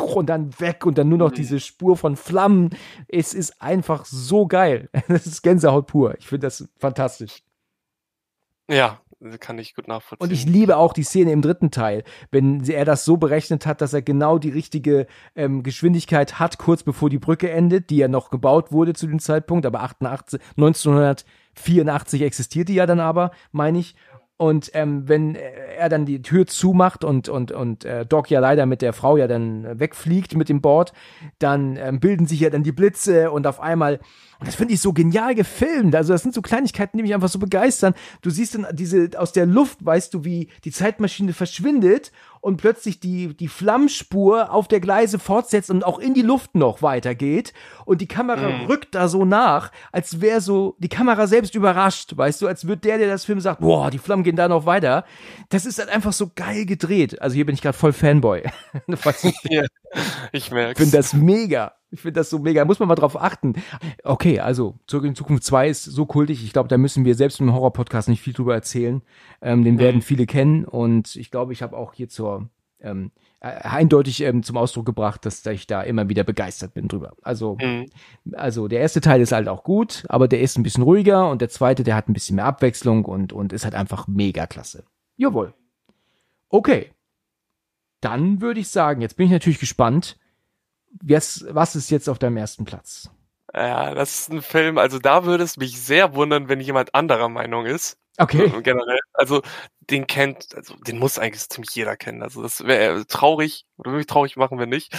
und dann weg und dann nur noch diese Spur von Flammen. Es ist einfach so geil. Das ist Gänsehaut pur. Ich finde das fantastisch. Ja, kann ich gut nachvollziehen. Und ich liebe auch die Szene im dritten Teil, wenn er das so berechnet hat, dass er genau die richtige ähm, Geschwindigkeit hat, kurz bevor die Brücke endet, die ja noch gebaut wurde zu dem Zeitpunkt, aber 88, 1984 existierte ja dann aber, meine ich. Und ähm, wenn er dann die Tür zumacht und, und, und äh, Doc ja leider mit der Frau ja dann wegfliegt mit dem Board, dann ähm, bilden sich ja dann die Blitze und auf einmal und das finde ich so genial gefilmt. Also das sind so Kleinigkeiten, die mich einfach so begeistern. Du siehst dann diese aus der Luft, weißt du, wie die Zeitmaschine verschwindet und plötzlich die, die Flammspur auf der Gleise fortsetzt und auch in die Luft noch weitergeht. Und die Kamera mhm. rückt da so nach, als wäre so die Kamera selbst überrascht, weißt du, als würde der, der das Film sagt, boah, die Flammen gehen da noch weiter. Das ist halt einfach so geil gedreht. Also hier bin ich gerade voll Fanboy. ich merke. Ich finde das mega. Ich finde das so mega. Muss man mal drauf achten. Okay, also Zurück in Zukunft 2 ist so kultig. Ich glaube, da müssen wir selbst im Horror-Podcast nicht viel drüber erzählen. Ähm, den werden mhm. viele kennen. Und ich glaube, ich habe auch hier zur ähm, äh, eindeutig ähm, zum Ausdruck gebracht, dass ich da immer wieder begeistert bin drüber. Also, Mhm. also der erste Teil ist halt auch gut, aber der ist ein bisschen ruhiger und der zweite, der hat ein bisschen mehr Abwechslung und, und ist halt einfach mega klasse. Jawohl. Okay. Dann würde ich sagen, jetzt bin ich natürlich gespannt, was, was ist jetzt auf deinem ersten Platz? Ja, das ist ein Film, also da würde es mich sehr wundern, wenn jemand anderer Meinung ist. Okay. Äh, Generell. Also den kennt, also den muss eigentlich ziemlich jeder kennen. Also das wäre traurig, oder würde mich traurig machen, wenn nicht.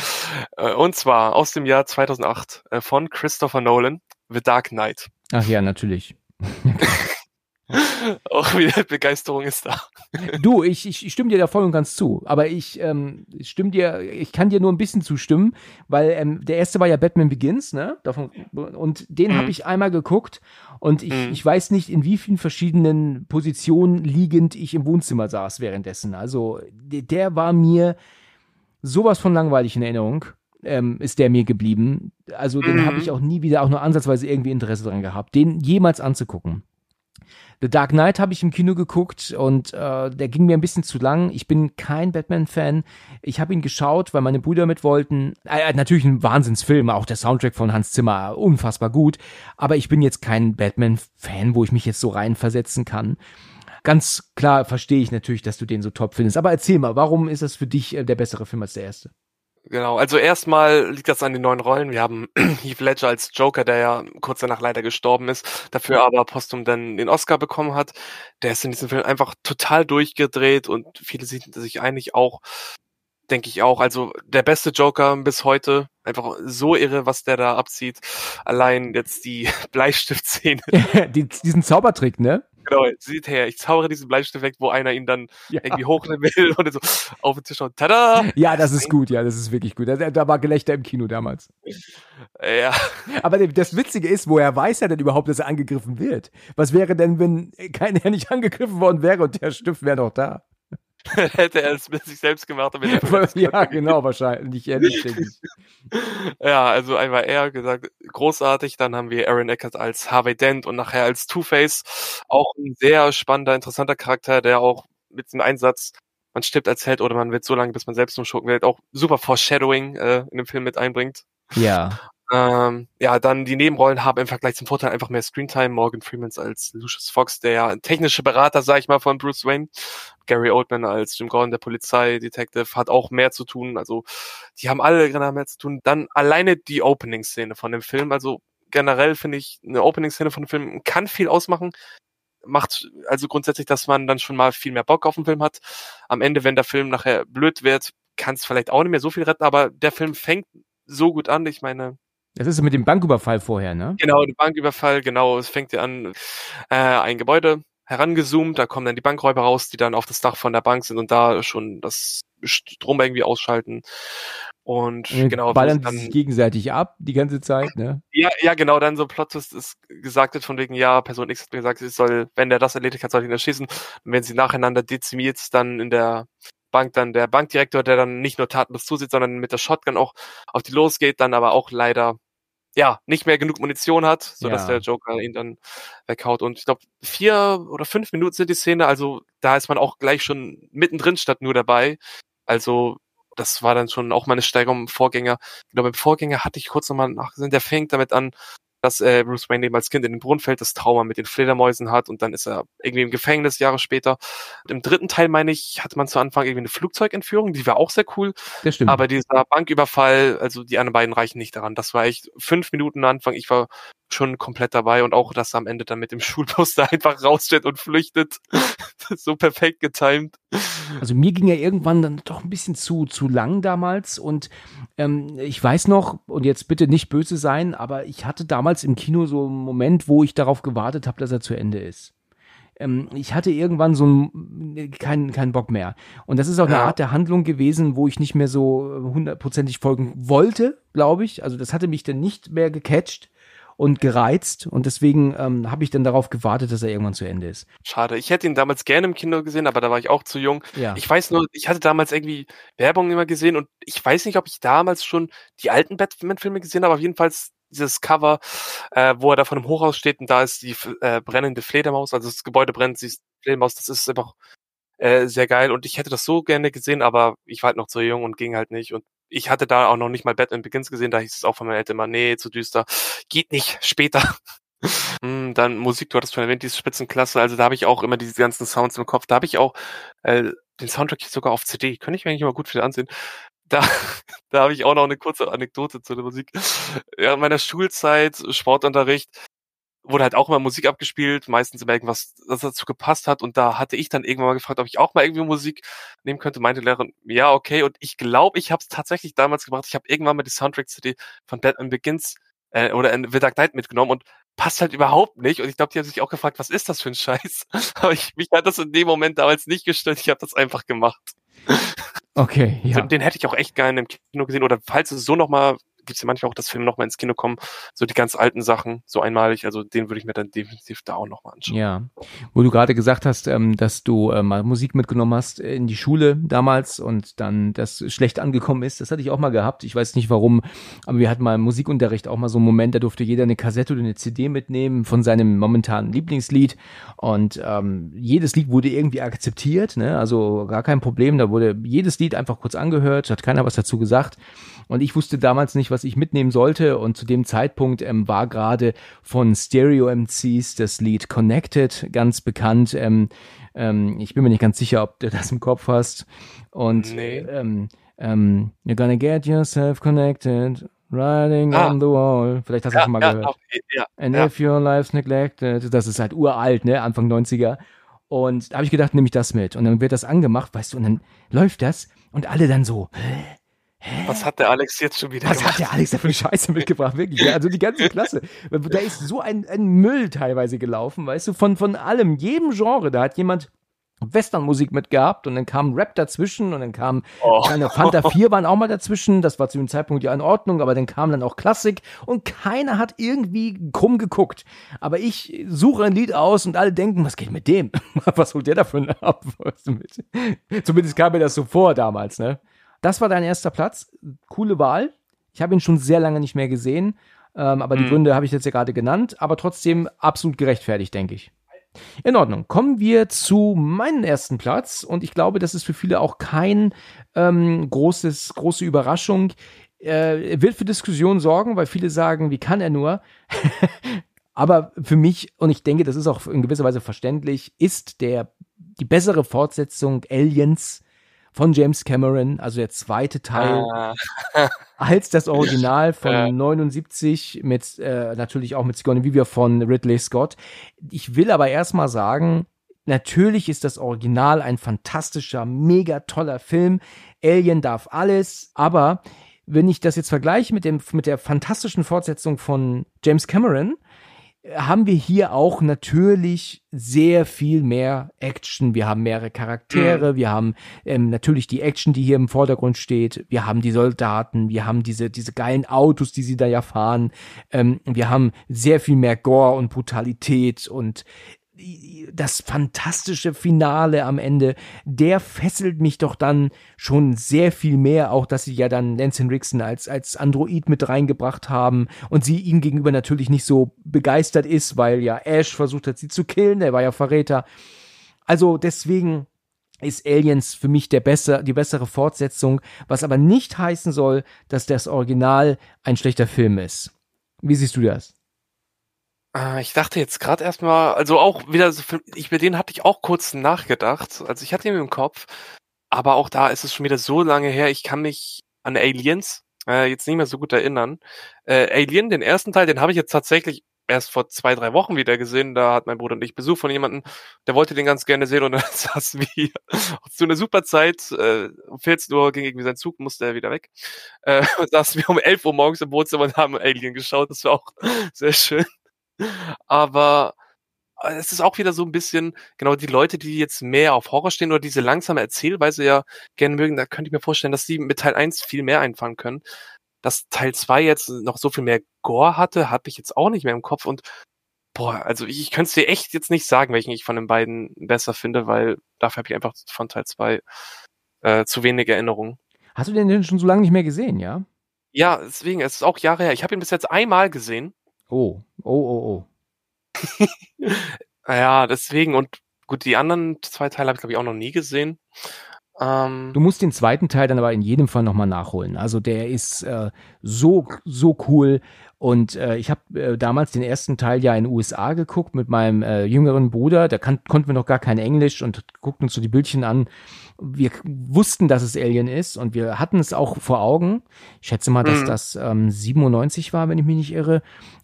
Äh, Und zwar aus dem Jahr 2008 äh, von Christopher Nolan, The Dark Knight. Ach ja, natürlich. Auch wieder Begeisterung ist da. Du, ich, ich, ich stimme dir da voll und ganz zu. Aber ich ähm, stimme dir, ich kann dir nur ein bisschen zustimmen, weil ähm, der erste war ja Batman Begins, ne? Davon, und den Mhm. habe ich einmal geguckt und ich, Mhm. ich weiß nicht, in wie vielen verschiedenen Positionen liegend ich im Wohnzimmer saß währenddessen. Also der, der war mir sowas von langweilig in Erinnerung. Ähm, ist der mir geblieben. Also den Mhm. habe ich auch nie wieder auch nur ansatzweise irgendwie Interesse dran gehabt, den jemals anzugucken. The Dark Knight habe ich im Kino geguckt und äh, der ging mir ein bisschen zu lang. Ich bin kein Batman-Fan. Ich habe ihn geschaut, weil meine Brüder mit wollten. Äh, natürlich ein Wahnsinnsfilm, auch der Soundtrack von Hans Zimmer, unfassbar gut. Aber ich bin jetzt kein Batman-Fan, wo ich mich jetzt so reinversetzen kann. Ganz klar verstehe ich natürlich, dass du den so top findest. Aber erzähl mal, warum ist das für dich äh, der bessere Film als der erste? Genau, also erstmal liegt das an den neuen Rollen. Wir haben Heath Ledger als Joker, der ja kurz danach leider gestorben ist, dafür aber postum dann den Oscar bekommen hat. Der ist in diesem Film einfach total durchgedreht und viele sind sich eigentlich auch, denke ich auch, also der beste Joker bis heute. Einfach so irre, was der da abzieht. Allein jetzt die Bleistiftszene. Die, diesen Zaubertrick, ne? Genau, sieht her, ich zaubere diesen Bleistift weg, wo einer ihn dann Ja. irgendwie hochnehmen will und so auf den Tisch und tada! Ja, das ist gut, ja, das ist wirklich gut. Da, da war Gelächter im Kino damals. Ja, Aber das Witzige ist, woher weiß er denn überhaupt, dass er angegriffen wird? Was wäre denn, wenn keiner nicht angegriffen worden wäre und der Stift wäre noch da? hätte er es mit sich selbst gemacht, er ja, genau, wahrscheinlich. Ja, nicht, denke ich. Ja, also einmal er gesagt, großartig. Dann haben wir Aaron Eckert als Harvey Dent und nachher als Two-Face. Auch ein sehr spannender, interessanter Charakter, der auch mit dem Einsatz, man stirbt als Held oder man wird so lange, bis man selbst umschurken wird, auch super Foreshadowing äh, in dem Film mit einbringt. Ja. Ähm, ja, dann die Nebenrollen haben im Vergleich zum Vorteil einfach mehr Screentime. Morgan Freemans als Lucius Fox, der technische Berater, sag ich mal, von Bruce Wayne. Gary Oldman als Jim Gordon, der Polizeidetective, hat auch mehr zu tun. Also, die haben alle genau mehr zu tun. Dann alleine die Opening-Szene von dem Film. Also, generell finde ich, eine Opening-Szene von dem Film kann viel ausmachen. Macht also grundsätzlich, dass man dann schon mal viel mehr Bock auf den Film hat. Am Ende, wenn der Film nachher blöd wird, kann es vielleicht auch nicht mehr so viel retten, aber der Film fängt so gut an. Ich meine, Das ist mit dem Banküberfall vorher, ne? Genau, der Banküberfall, genau, es fängt ja an, äh, ein Gebäude herangezoomt, da kommen dann die Bankräuber raus, die dann auf das Dach von der Bank sind und da schon das Strom irgendwie ausschalten. Und Und genau, ballern dann, gegenseitig ab die ganze Zeit, ne? ja, ja, genau, dann so Plot Twist ist gesagt wird von wegen, ja, Person X hat mir gesagt, sie soll, wenn der das erledigt hat, soll ich ihn erschießen. Und wenn sie nacheinander dezimiert, dann in der Bank dann der Bankdirektor, der dann nicht nur tatenlos zusieht, sondern mit der Shotgun auch auf die losgeht, dann aber auch leider ja, nicht mehr genug Munition hat, sodass Ja. der Joker ihn dann weghaut. Und ich glaube, vier oder fünf Minuten sind die Szene, also da ist man auch gleich schon mittendrin statt nur dabei. Also das war dann schon auch meine Steigerung im Vorgänger. Genau, beim Vorgänger hatte ich kurz nochmal nachgesehen, der fängt damit an, dass äh, Bruce Wayne eben als Kind in den Brunnen fällt, das Trauma mit den Fledermäusen hat und dann ist er irgendwie im Gefängnis Jahre später. Und Im dritten Teil, meine ich, hatte man zu Anfang irgendwie eine Flugzeugentführung, die war auch sehr cool. Das stimmt. Aber dieser Banküberfall, also die anderen beiden reichen nicht daran. Das war echt fünf Minuten am Anfang. Ich war schon komplett dabei und auch, dass er am Ende dann mit dem Schulbus da einfach raussteht und flüchtet. so perfekt getimed. Also mir ging ja irgendwann dann doch ein bisschen zu, zu lang damals und ähm, ich weiß noch, und jetzt bitte nicht böse sein, aber ich hatte damals im Kino so einen Moment, wo ich darauf gewartet habe, dass er zu Ende ist. Ähm, ich hatte irgendwann so einen, keinen keinen Bock mehr. Und das ist auch eine Ja. Art der Handlung gewesen, wo ich nicht mehr so hundertprozentig folgen wollte, glaube ich. Also das hatte mich dann nicht mehr gecatcht und gereizt und deswegen ähm, habe ich dann darauf gewartet, dass er irgendwann zu Ende ist. Schade. Ich hätte ihn damals gerne im Kino gesehen, aber da war ich auch zu jung. Ja. Ich weiß nur, ich hatte damals irgendwie Werbung immer gesehen und ich weiß nicht, ob ich damals schon die alten Batman-Filme gesehen habe, aber jedenfalls dieses Cover, äh, wo er da von einem Hochhaus steht und da ist die äh, brennende Fledermaus, also das Gebäude brennt, sie ist Fledermaus, das ist einfach äh, sehr geil und ich hätte das so gerne gesehen, aber ich war halt noch zu jung und ging halt nicht und ich hatte da auch noch nicht mal Batman Begins gesehen, da hieß es auch von meinen Eltern immer, nee, zu düster, geht nicht, später. Hm, dann Musik, du hattest schon erwähnt, die ist Spitzenklasse, also da habe ich auch immer diese ganzen Sounds im Kopf, da habe ich auch äh, den Soundtrack sogar auf CD, könnte ich mir eigentlich mal gut wieder ansehen. Da, da habe ich auch noch eine kurze Anekdote zu der Musik. Ja, meiner Schulzeit, Sportunterricht, wurde halt auch immer Musik abgespielt, meistens immer irgendwas, das dazu gepasst hat. Und da hatte ich dann irgendwann mal gefragt, ob ich auch mal irgendwie Musik nehmen könnte. Meinte Lehrerin, ja, okay. Und ich glaube, ich habe es tatsächlich damals gemacht. Ich habe irgendwann mal die Soundtrack-CD von Batman Begins äh, oder in The Dark Knight mitgenommen und passt halt überhaupt nicht. Und ich glaube, die haben sich auch gefragt, was ist das für ein Scheiß? Aber ich, mich hat das in dem Moment damals nicht gestört. Ich habe das einfach gemacht. Okay, ja. Den, den hätte ich auch echt gerne im Kino gesehen. Oder falls es so nochmal gibt es ja manchmal auch, dass Filme nochmal ins Kino kommen, so die ganz alten Sachen, so einmalig, also den würde ich mir dann definitiv da auch nochmal anschauen. Ja, wo du gerade gesagt hast, ähm, dass du äh, mal Musik mitgenommen hast in die Schule damals und dann das schlecht angekommen ist, das hatte ich auch mal gehabt, ich weiß nicht warum, aber wir hatten mal im Musikunterricht auch mal so einen Moment, da durfte jeder eine Kassette oder eine CD mitnehmen von seinem momentanen Lieblingslied und ähm, jedes Lied wurde irgendwie akzeptiert, ne? also gar kein Problem, da wurde jedes Lied einfach kurz angehört, hat keiner was dazu gesagt und ich wusste damals nicht, was ich mitnehmen sollte. Und zu dem Zeitpunkt ähm, war gerade von Stereo MCs das Lied Connected ganz bekannt. Ähm, ähm, ich bin mir nicht ganz sicher, ob du das im Kopf hast. Und nee. ähm, ähm, You're gonna get yourself connected. Riding ah. on the wall. Vielleicht hast du ja, schon mal ja, gehört. Auch, ja, And if your life's neglected. Das ist halt uralt, ne? Anfang 90er. Und da habe ich gedacht, nehme ich das mit. Und dann wird das angemacht, weißt du, und dann läuft das und alle dann so, Hä? Was hat der Alex jetzt schon wieder Was gemacht? hat der Alex da für Scheiße mitgebracht? Wirklich. Also die ganze Klasse. Da ist so ein, ein Müll teilweise gelaufen, weißt du, von, von allem, jedem Genre. Da hat jemand Westernmusik mitgehabt und dann kam Rap dazwischen und dann kam oh. kleine Fanta 4 waren auch mal dazwischen, das war zu dem Zeitpunkt ja in Ordnung, aber dann kam dann auch Klassik und keiner hat irgendwie krumm geguckt. Aber ich suche ein Lied aus und alle denken, was geht mit dem? was holt der dafür ab? Zumindest kam mir das so vor damals, ne? Das war dein erster Platz. Coole Wahl. Ich habe ihn schon sehr lange nicht mehr gesehen, ähm, aber mhm. die Gründe habe ich jetzt ja gerade genannt, aber trotzdem absolut gerechtfertigt, denke ich. In Ordnung. Kommen wir zu meinem ersten Platz und ich glaube, das ist für viele auch kein ähm, großes, große Überraschung. Äh, wird für Diskussionen sorgen, weil viele sagen, wie kann er nur? Aber für mich, und ich denke, das ist auch in gewisser Weise verständlich, ist der, die bessere Fortsetzung Aliens von James Cameron, also der zweite Teil, ah. als das Original von ja. 79 mit äh, natürlich auch mit Sigourney Weaver von Ridley Scott. Ich will aber erstmal sagen, natürlich ist das Original ein fantastischer, mega toller Film. Alien darf alles, aber wenn ich das jetzt vergleiche mit dem mit der fantastischen Fortsetzung von James Cameron, haben wir hier auch natürlich sehr viel mehr Action. Wir haben mehrere Charaktere, mhm. wir haben ähm, natürlich die Action, die hier im Vordergrund steht. Wir haben die Soldaten, wir haben diese, diese geilen Autos, die sie da ja fahren. Ähm, wir haben sehr viel mehr Gore und Brutalität und das fantastische Finale am Ende, der fesselt mich doch dann schon sehr viel mehr, auch dass sie ja dann Lance Henriksen als, als Android mit reingebracht haben und sie ihm gegenüber natürlich nicht so begeistert ist, weil ja Ash versucht hat, sie zu killen, der war ja Verräter. Also deswegen ist Aliens für mich der besser, die bessere Fortsetzung, was aber nicht heißen soll, dass das Original ein schlechter Film ist. Wie siehst du das? Ah, ich dachte jetzt gerade erstmal, also auch wieder so, ich bei denen hatte ich auch kurz nachgedacht. Also ich hatte ihn im Kopf, aber auch da ist es schon wieder so lange her. Ich kann mich an Aliens äh, jetzt nicht mehr so gut erinnern. Äh, Alien, den ersten Teil, den habe ich jetzt tatsächlich erst vor zwei, drei Wochen wieder gesehen. Da hat mein Bruder und ich Besuch von jemandem, der wollte den ganz gerne sehen und dann saßen wir zu einer super Zeit. Äh, um 14 Uhr ging irgendwie sein Zug, musste er wieder weg. Äh, und saßen wir um 11 Uhr morgens im Wohnzimmer und haben Alien geschaut. Das war auch sehr schön. Aber äh, es ist auch wieder so ein bisschen, genau, die Leute, die jetzt mehr auf Horror stehen oder diese langsame Erzählweise ja gerne mögen, da könnte ich mir vorstellen, dass sie mit Teil 1 viel mehr einfangen können. Dass Teil 2 jetzt noch so viel mehr Gore hatte, hatte ich jetzt auch nicht mehr im Kopf und boah, also ich, ich könnte es dir echt jetzt nicht sagen, welchen ich von den beiden besser finde, weil dafür habe ich einfach von Teil 2 äh, zu wenig Erinnerungen. Hast du den denn schon so lange nicht mehr gesehen, ja? Ja, deswegen, es ist auch Jahre her. Ich habe ihn bis jetzt einmal gesehen Oh, oh, oh, oh. naja, deswegen und Gut, die anderen zwei Teile habe ich, glaube ich, auch noch nie gesehen. Ähm, du musst den zweiten Teil dann aber in jedem Fall nochmal nachholen. Also der ist äh, so, so cool. Und äh, ich habe äh, damals den ersten Teil ja in den USA geguckt mit meinem äh, jüngeren Bruder. Da kan konnten wir noch gar kein Englisch und guckten uns so die Bildchen an. Wir wussten, dass es Alien ist und wir hatten es auch vor Augen. Ich schätze mal, dass mhm. das ähm, 97 war, wenn ich mich nicht irre.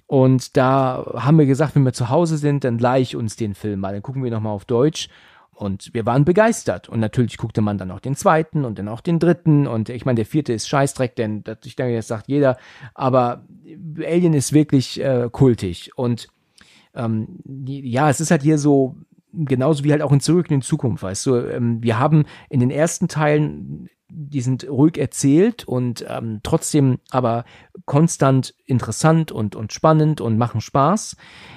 Und da haben wir gesagt, wenn wir zu Hause sind, dann leih ich uns den Film mal. Dann gucken wir nochmal auf Deutsch. Und wir waren begeistert. Und natürlich guckte man dann auch den zweiten und dann auch den dritten. Und ich meine, der vierte ist Scheißdreck, denn das, ich denke, das sagt jeder. Aber Alien ist wirklich äh, kultig. Und ähm, die, ja, es ist halt hier so, genauso wie halt auch in Zurück in die Zukunft, weißt du, ähm, wir haben in den ersten Teilen die sind ruhig erzählt und ähm, trotzdem aber konstant interessant und, und spannend und machen Spaß.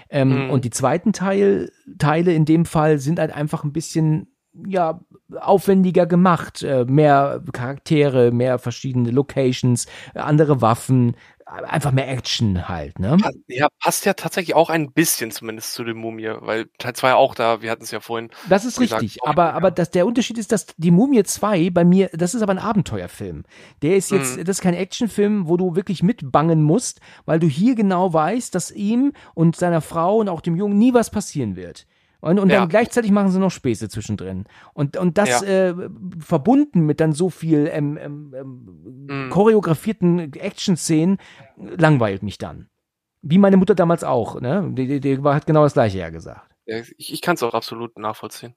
Ähm, mhm. Und die zweiten Teil, Teile in dem Fall sind halt einfach ein bisschen ja, aufwendiger gemacht, äh, mehr Charaktere, mehr verschiedene Locations, andere Waffen, einfach mehr Action halt, ne? Ja, passt ja tatsächlich auch ein bisschen zumindest zu dem Mumie, weil Teil 2 auch da, wir hatten es ja vorhin. Das ist gesagt, richtig, aber, aber das, der Unterschied ist, dass die Mumie 2 bei mir, das ist aber ein Abenteuerfilm. Der ist jetzt, mhm. das ist kein Actionfilm, wo du wirklich mitbangen musst, weil du hier genau weißt, dass ihm und seiner Frau und auch dem Jungen nie was passieren wird. Und, und ja. dann gleichzeitig machen sie noch Späße zwischendrin. Und, und das ja. äh, verbunden mit dann so viel ähm, ähm, ähm mhm. choreografierten Action-Szenen langweilt mich dann. Wie meine Mutter damals auch, ne? Die, die, die hat genau das gleiche ja gesagt. Ich ich kann es auch absolut nachvollziehen.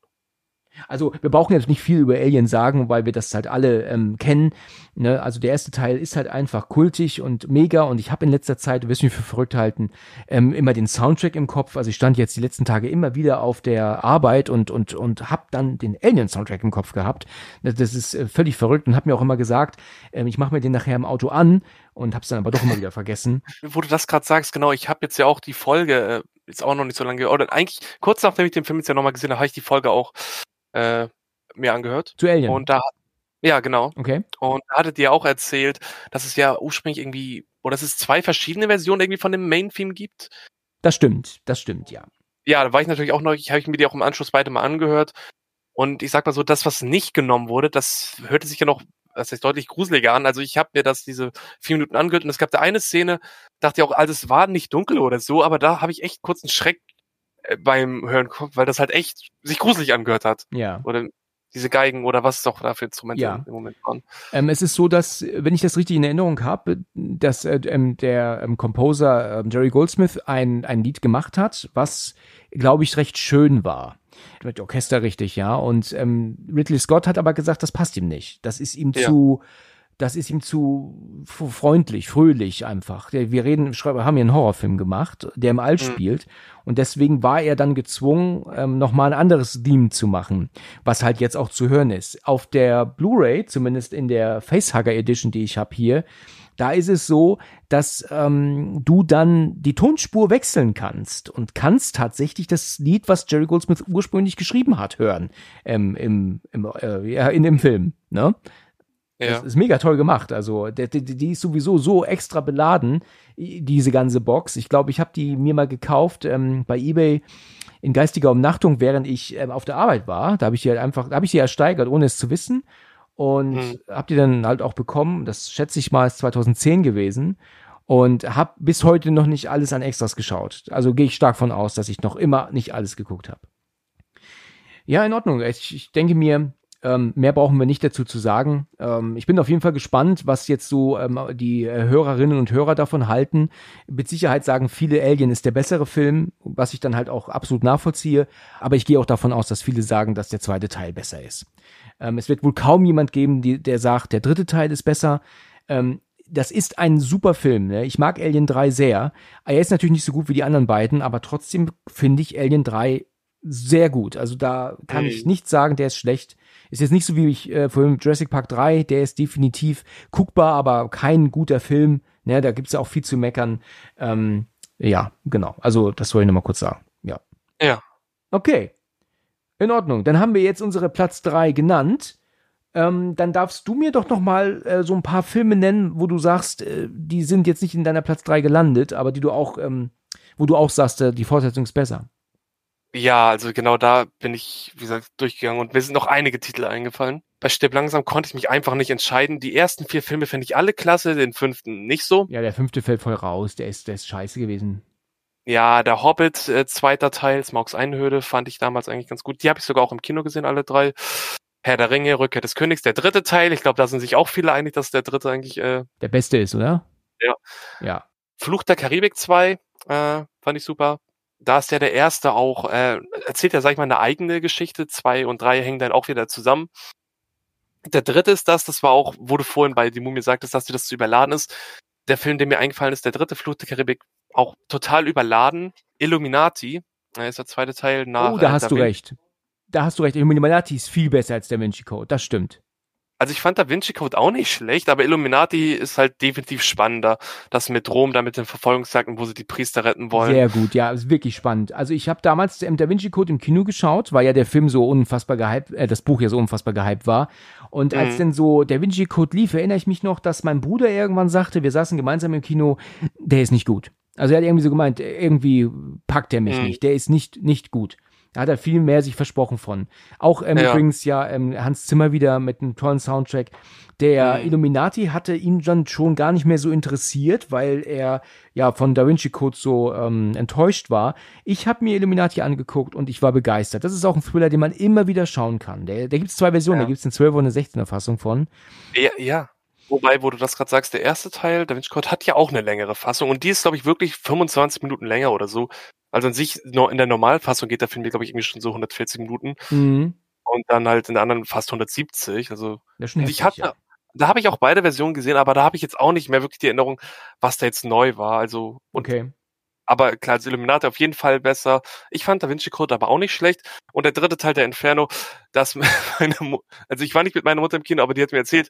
Also wir brauchen jetzt nicht viel über Alien sagen, weil wir das halt alle ähm, kennen. Ne? Also der erste Teil ist halt einfach kultig und mega und ich habe in letzter Zeit, du wirst mich für verrückt halten, ähm, immer den Soundtrack im Kopf. Also ich stand jetzt die letzten Tage immer wieder auf der Arbeit und und und habe dann den Alien Soundtrack im Kopf gehabt. Das ist äh, völlig verrückt und habe mir auch immer gesagt, ähm, ich mache mir den nachher im Auto an und habe es dann aber doch immer wieder vergessen. Wo du das gerade sagst, genau, ich habe jetzt ja auch die Folge, äh, ist auch noch nicht so lange, oder eigentlich kurz nachdem ich den Film jetzt ja nochmal gesehen habe, habe ich die Folge auch äh, mir angehört. Zu Alien? Und da, ja, genau. Okay. Und da hattet ihr auch erzählt, dass es ja ursprünglich irgendwie, oder dass es zwei verschiedene Versionen irgendwie von dem Main-Theme gibt. Das stimmt, das stimmt, ja. Ja, da war ich natürlich auch noch, ich habe ich mir die auch im Anschluss beide mal angehört. Und ich sag mal so, das, was nicht genommen wurde, das hörte sich ja noch, das ist deutlich gruseliger an. Also ich habe mir das diese vier Minuten angehört und es gab da eine Szene, dachte ich auch, also es war nicht dunkel oder so, aber da habe ich echt kurz einen Schreck beim Hören weil das halt echt sich gruselig angehört hat. Ja. Oder diese Geigen oder was es auch da für Instrumente ja. im Moment waren. Ähm, es ist so, dass, wenn ich das richtig in Erinnerung habe, dass äh, ähm, der ähm, Composer ähm, Jerry Goldsmith ein, ein Lied gemacht hat, was, glaube ich, recht schön war. Mit Orchester richtig, ja. Und ähm, Ridley Scott hat aber gesagt, das passt ihm nicht. Das ist ihm ja. zu das ist ihm zu freundlich, fröhlich einfach. Wir reden, haben hier einen Horrorfilm gemacht, der im All mhm. spielt. Und deswegen war er dann gezwungen, ähm, nochmal ein anderes Theme zu machen, was halt jetzt auch zu hören ist. Auf der Blu-ray, zumindest in der Facehugger Edition, die ich habe hier, da ist es so, dass ähm, du dann die Tonspur wechseln kannst und kannst tatsächlich das Lied, was Jerry Goldsmith ursprünglich geschrieben hat, hören ähm, im, im, äh, ja, in dem Film. Ne? Ja. Das ist mega toll gemacht. Also, die, die, die ist sowieso so extra beladen, diese ganze Box. Ich glaube, ich habe die mir mal gekauft ähm, bei eBay in geistiger Umnachtung, während ich ähm, auf der Arbeit war. Da habe ich die halt einfach, da habe ich sie ersteigert, ohne es zu wissen. Und mhm. habe die dann halt auch bekommen. Das schätze ich mal, ist 2010 gewesen. Und habe bis heute noch nicht alles an Extras geschaut. Also gehe ich stark von aus, dass ich noch immer nicht alles geguckt habe. Ja, in Ordnung. Ich, ich denke mir, ähm, mehr brauchen wir nicht dazu zu sagen. Ähm, ich bin auf jeden Fall gespannt, was jetzt so ähm, die äh, Hörerinnen und Hörer davon halten. Mit Sicherheit sagen viele, Alien ist der bessere Film, was ich dann halt auch absolut nachvollziehe. Aber ich gehe auch davon aus, dass viele sagen, dass der zweite Teil besser ist. Ähm, es wird wohl kaum jemand geben, die, der sagt, der dritte Teil ist besser. Ähm, das ist ein super Film. Ne? Ich mag Alien 3 sehr. Er ist natürlich nicht so gut wie die anderen beiden, aber trotzdem finde ich Alien 3 sehr gut. Also da kann hey. ich nicht sagen, der ist schlecht. Ist jetzt nicht so wie ich äh, vorhin Jurassic Park 3, der ist definitiv guckbar, aber kein guter Film. Ne, da gibt's ja auch viel zu meckern. Ähm, ja, genau. Also das soll ich nochmal kurz sagen. Ja. Ja. Okay. In Ordnung. Dann haben wir jetzt unsere Platz 3 genannt. Ähm, dann darfst du mir doch noch mal äh, so ein paar Filme nennen, wo du sagst, äh, die sind jetzt nicht in deiner Platz 3 gelandet, aber die du auch, ähm, wo du auch sagst, äh, die Fortsetzung ist besser. Ja, also genau da bin ich, wie gesagt, durchgegangen und mir sind noch einige Titel eingefallen. Bei Stipp langsam konnte ich mich einfach nicht entscheiden. Die ersten vier Filme finde ich alle klasse, den fünften nicht so. Ja, der fünfte fällt voll raus, der ist, der ist scheiße gewesen. Ja, der Hobbit, äh, zweiter Teil, Smaugs Einhöhle, fand ich damals eigentlich ganz gut. Die habe ich sogar auch im Kino gesehen, alle drei. Herr der Ringe, Rückkehr des Königs, der dritte Teil. Ich glaube, da sind sich auch viele einig, dass der dritte eigentlich äh, der beste ist, oder? Ja. Ja. Fluch der Karibik 2, äh, fand ich super. Da ist ja der erste auch, äh, erzählt ja, sag ich mal, eine eigene Geschichte. Zwei und drei hängen dann auch wieder zusammen. Der dritte ist das, das war auch, du vorhin bei die Mumie sagtest, dass dir das zu überladen ist. Der Film, der mir eingefallen ist, der dritte Fluch der Karibik, auch total überladen. Illuminati, äh, ist der zweite Teil nach. Oh, da äh, hast Da du recht. Da hast du recht. Illuminati ist viel besser als Da Vinci Code. Das stimmt. Also ich fand Da Vinci Code auch nicht schlecht, aber Illuminati ist halt definitiv spannender. Das mit Rom, da mit den Verfolgungsjagden, wo sie die Priester retten wollen. Sehr gut, ja, ist wirklich spannend. Also ich habe damals ähm, Da Vinci Code im Kino geschaut, weil ja der Film so unfassbar gehypt, äh, das Buch ja so unfassbar gehypt war. Und als Mhm. denn so Da Vinci Code lief, erinnere ich mich noch, dass mein Bruder irgendwann sagte, wir saßen gemeinsam im Kino, der ist nicht gut. Also er hat irgendwie so gemeint, irgendwie packt er mich Mhm. nicht, der ist nicht, nicht gut. Da hat er viel mehr sich versprochen von. Auch ähm, Ja. übrigens ja ähm, Hans Zimmer wieder mit einem tollen Soundtrack. Der Mhm. Illuminati hatte ihn dann schon gar nicht mehr so interessiert, weil er ja von Da Vinci Code so ähm, enttäuscht war. Ich habe mir Illuminati angeguckt und ich war begeistert. Das ist auch ein Thriller, den man immer wieder schauen kann. Der, der gibt es zwei Versionen, Ja. da gibt es eine 12 und eine 16er Fassung von. Ja, ja. Wobei, wo du das gerade sagst, der erste Teil, Da Vinci Code, hat ja auch eine längere Fassung und die ist, glaube ich, wirklich 25 Minuten länger oder so. Also an sich, in der Normalfassung geht der Film, glaube ich, irgendwie schon so 140 Minuten Mhm. und dann halt in der anderen fast 170. Also und ich heftig, hatte, da habe ich auch beide Versionen gesehen, aber da habe ich jetzt auch nicht mehr wirklich die Erinnerung, was da jetzt neu war. Also Okay. aber klar, als Illuminati auf jeden Fall besser. Ich fand Da Vinci Code aber auch nicht schlecht. Und der dritte Teil, der Inferno, das meine Mu also ich war nicht mit meiner Mutter im Kino, aber die hat mir erzählt,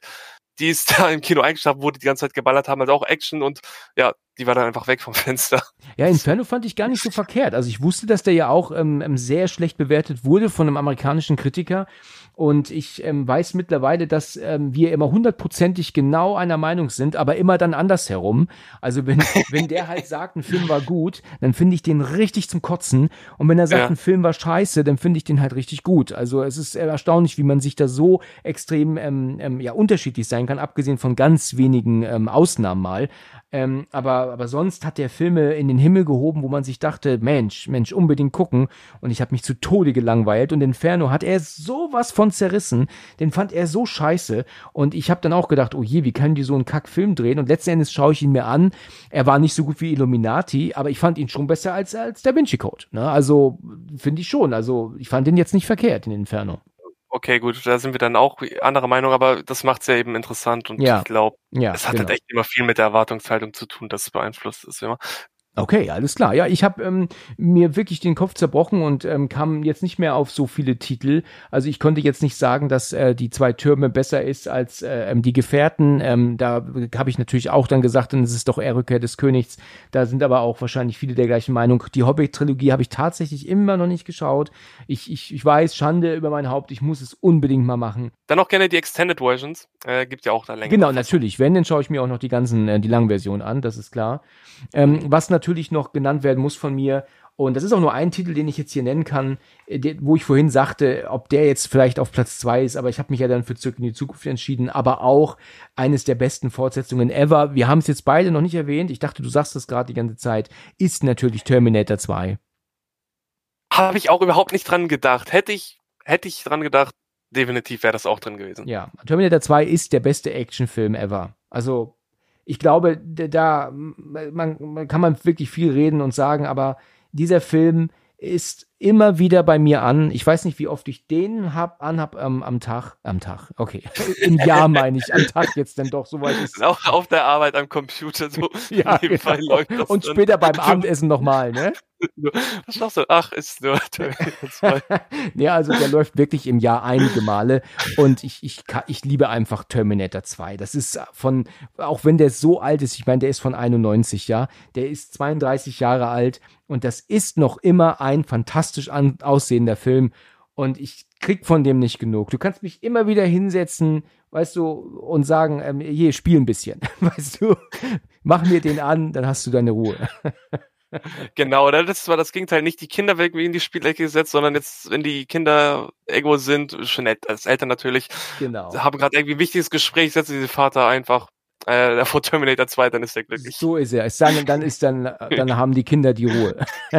die ist da im Kino eingeschlafen, wo die die ganze Zeit geballert haben, also auch Action und ja, die war dann einfach weg vom Fenster. Ja, Inferno fand ich gar nicht so verkehrt. Also ich wusste, dass der ja auch ähm, ähm, sehr schlecht bewertet wurde von einem amerikanischen Kritiker. Und ich ähm, weiß mittlerweile, dass ähm, wir immer hundertprozentig genau einer Meinung sind, aber immer dann andersherum. Also wenn, wenn der halt sagt, ein Film war gut, dann finde ich den richtig zum Kotzen. Und wenn er sagt, Ja. ein Film war scheiße, dann finde ich den halt richtig gut. Also es ist erstaunlich, wie man sich da so extrem ähm, ähm, ja, unterschiedlich sein kann, abgesehen von ganz wenigen ähm, Ausnahmen mal. Ähm, aber, aber sonst hat der Filme in den Himmel gehoben, wo man sich dachte, Mensch, Mensch, unbedingt gucken. Und ich habe mich zu Tode gelangweilt. Und Inferno hat er sowas von zerrissen. Den fand er so scheiße. Und ich habe dann auch gedacht, oh je, wie können die so einen Kackfilm drehen? Und letzten Endes schaue ich ihn mir an. Er war nicht so gut wie Illuminati, aber ich fand ihn schon besser als, als Da Vinci Code. Ne? Also finde ich schon. Also ich fand den jetzt nicht verkehrt, in Inferno. Okay, gut, da sind wir dann auch anderer Meinung, aber das macht's ja eben interessant und Ja. ich glaube, Ja, es hat genau. halt echt immer viel mit der Erwartungshaltung zu tun, dass es beeinflusst ist immer. Okay, alles klar. Ja, ich habe ähm, mir wirklich den Kopf zerbrochen und ähm, kam jetzt nicht mehr auf so viele Titel. Also ich konnte jetzt nicht sagen, dass äh, die zwei Türme besser ist als äh, ähm, die Gefährten. Ähm, da habe ich natürlich auch dann gesagt, dann ist es doch eher Rückkehr des Königs. Da sind aber auch wahrscheinlich viele der gleichen Meinung. Die Hobbit-Trilogie habe ich tatsächlich immer noch nicht geschaut. Ich, ich, ich weiß, Schande über mein Haupt, ich muss es unbedingt mal machen. Dann auch gerne die Extended Versions, äh, gibt ja auch da länger. Genau, natürlich. Wenn, dann schaue ich mir auch noch die ganzen, äh, die langen Versionen an, das ist klar. Ähm, was natürlich noch genannt werden muss von mir, und das ist auch nur ein Titel, den ich jetzt hier nennen kann, äh, wo ich vorhin sagte, ob der jetzt vielleicht auf Platz zwei ist, aber ich habe mich ja dann für Zurück in die Zukunft entschieden, aber auch eines der besten Fortsetzungen ever. Wir haben es jetzt beide noch nicht erwähnt, ich dachte, du sagst es gerade die ganze Zeit, ist natürlich Terminator 2. Habe ich auch überhaupt nicht dran gedacht. Hätte ich, hätte ich dran gedacht, definitiv wäre das auch drin gewesen. Ja, Terminator 2 ist der beste Actionfilm ever. Also, ich glaube, da man kann man wirklich viel reden und sagen, aber dieser Film ist immer wieder bei mir an. Ich weiß nicht, wie oft ich den hab, anhab ähm, am Tag. Am Tag, okay. Im Jahr meine ich, am Tag jetzt dann doch, soweit ist Auch auf der Arbeit am Computer so. Ja, genau. Und dann. später beim Abendessen nochmal, ne? Was machst du? Ach, ist nur Terminator 2. ja, also der läuft wirklich im Jahr einige Male und ich, ich, ich liebe einfach Terminator 2. Das ist von, auch wenn der so alt ist, ich meine, der ist von 91, ja, der ist 32 Jahre alt und das ist noch immer ein fantastisch an, aussehender Film und ich krieg von dem nicht genug. Du kannst mich immer wieder hinsetzen, weißt du, und sagen, ähm, hier, spiel ein bisschen, weißt du, mach mir den an, dann hast du deine Ruhe. genau, das war das Gegenteil. Nicht die Kinder irgendwie in die Spielecke gesetzt, sondern jetzt, wenn die Kinder Ego sind, schon als Eltern natürlich, Genau. haben gerade irgendwie ein wichtiges Gespräch, setzen diese Vater einfach äh, vor Terminator 2, dann ist er glücklich. So ist er. Es denn, dann ist dann, dann haben die Kinder die Ruhe.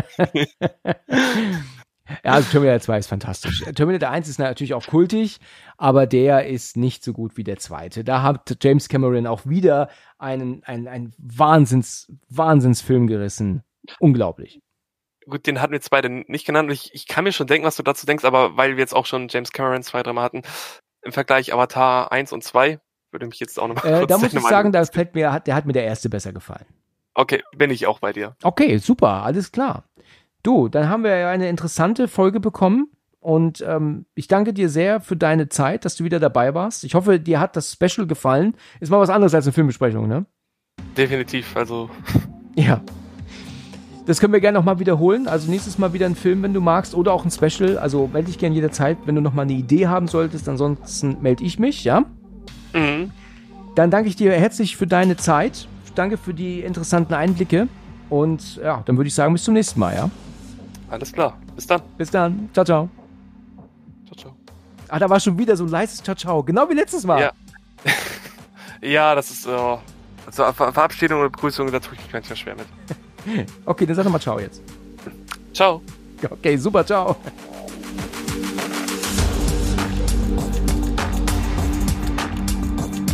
ja, also Terminator 2 ist fantastisch. Terminator 1 ist natürlich auch kultig, aber der ist nicht so gut wie der zweite. Da hat James Cameron auch wieder einen, einen, einen Wahnsinns, Wahnsinnsfilm gerissen. Unglaublich. Gut, den hatten wir jetzt beide nicht genannt. Ich, ich kann mir schon denken, was du dazu denkst, aber weil wir jetzt auch schon James Cameron zwei, dreimal hatten, im Vergleich Avatar 1 und 2, würde mich jetzt auch nochmal Äh, kurz da muss ich sagen, da fällt mir, hat- der hat mir der erste besser gefallen. Okay, bin ich auch bei dir. Okay, super, alles klar. Du, dann haben wir ja eine interessante Folge bekommen und ähm, ich danke dir sehr für deine Zeit, dass du wieder dabei warst. Ich hoffe, dir hat das Special gefallen. Ist mal was anderes als eine Filmbesprechung, ne? Definitiv. Also, Ja. Das können wir gerne nochmal wiederholen. Also nächstes Mal wieder ein Film, wenn du magst, oder auch ein Special. Also melde dich gerne jederzeit, wenn du nochmal eine Idee haben solltest. Ansonsten melde ich mich, ja? Mhm. Dann danke ich dir herzlich für deine Zeit. Danke für die interessanten Einblicke. Und ja, dann würde ich sagen, bis zum nächsten Mal, ja? alles klar. Bis dann. Bis dann. Ciao, ciao. Ciao, ciao. Ah, da war schon wieder so ein leises Ciao, ciao. Genau wie letztes Mal. Ja. Ja, das ist so. Also Ver Verabschiedung oder Begrüßung, da tue ich mich manchmal schwer mit. Okay, dann sag doch mal Ciao jetzt. Ciao. Okay, super, ciao.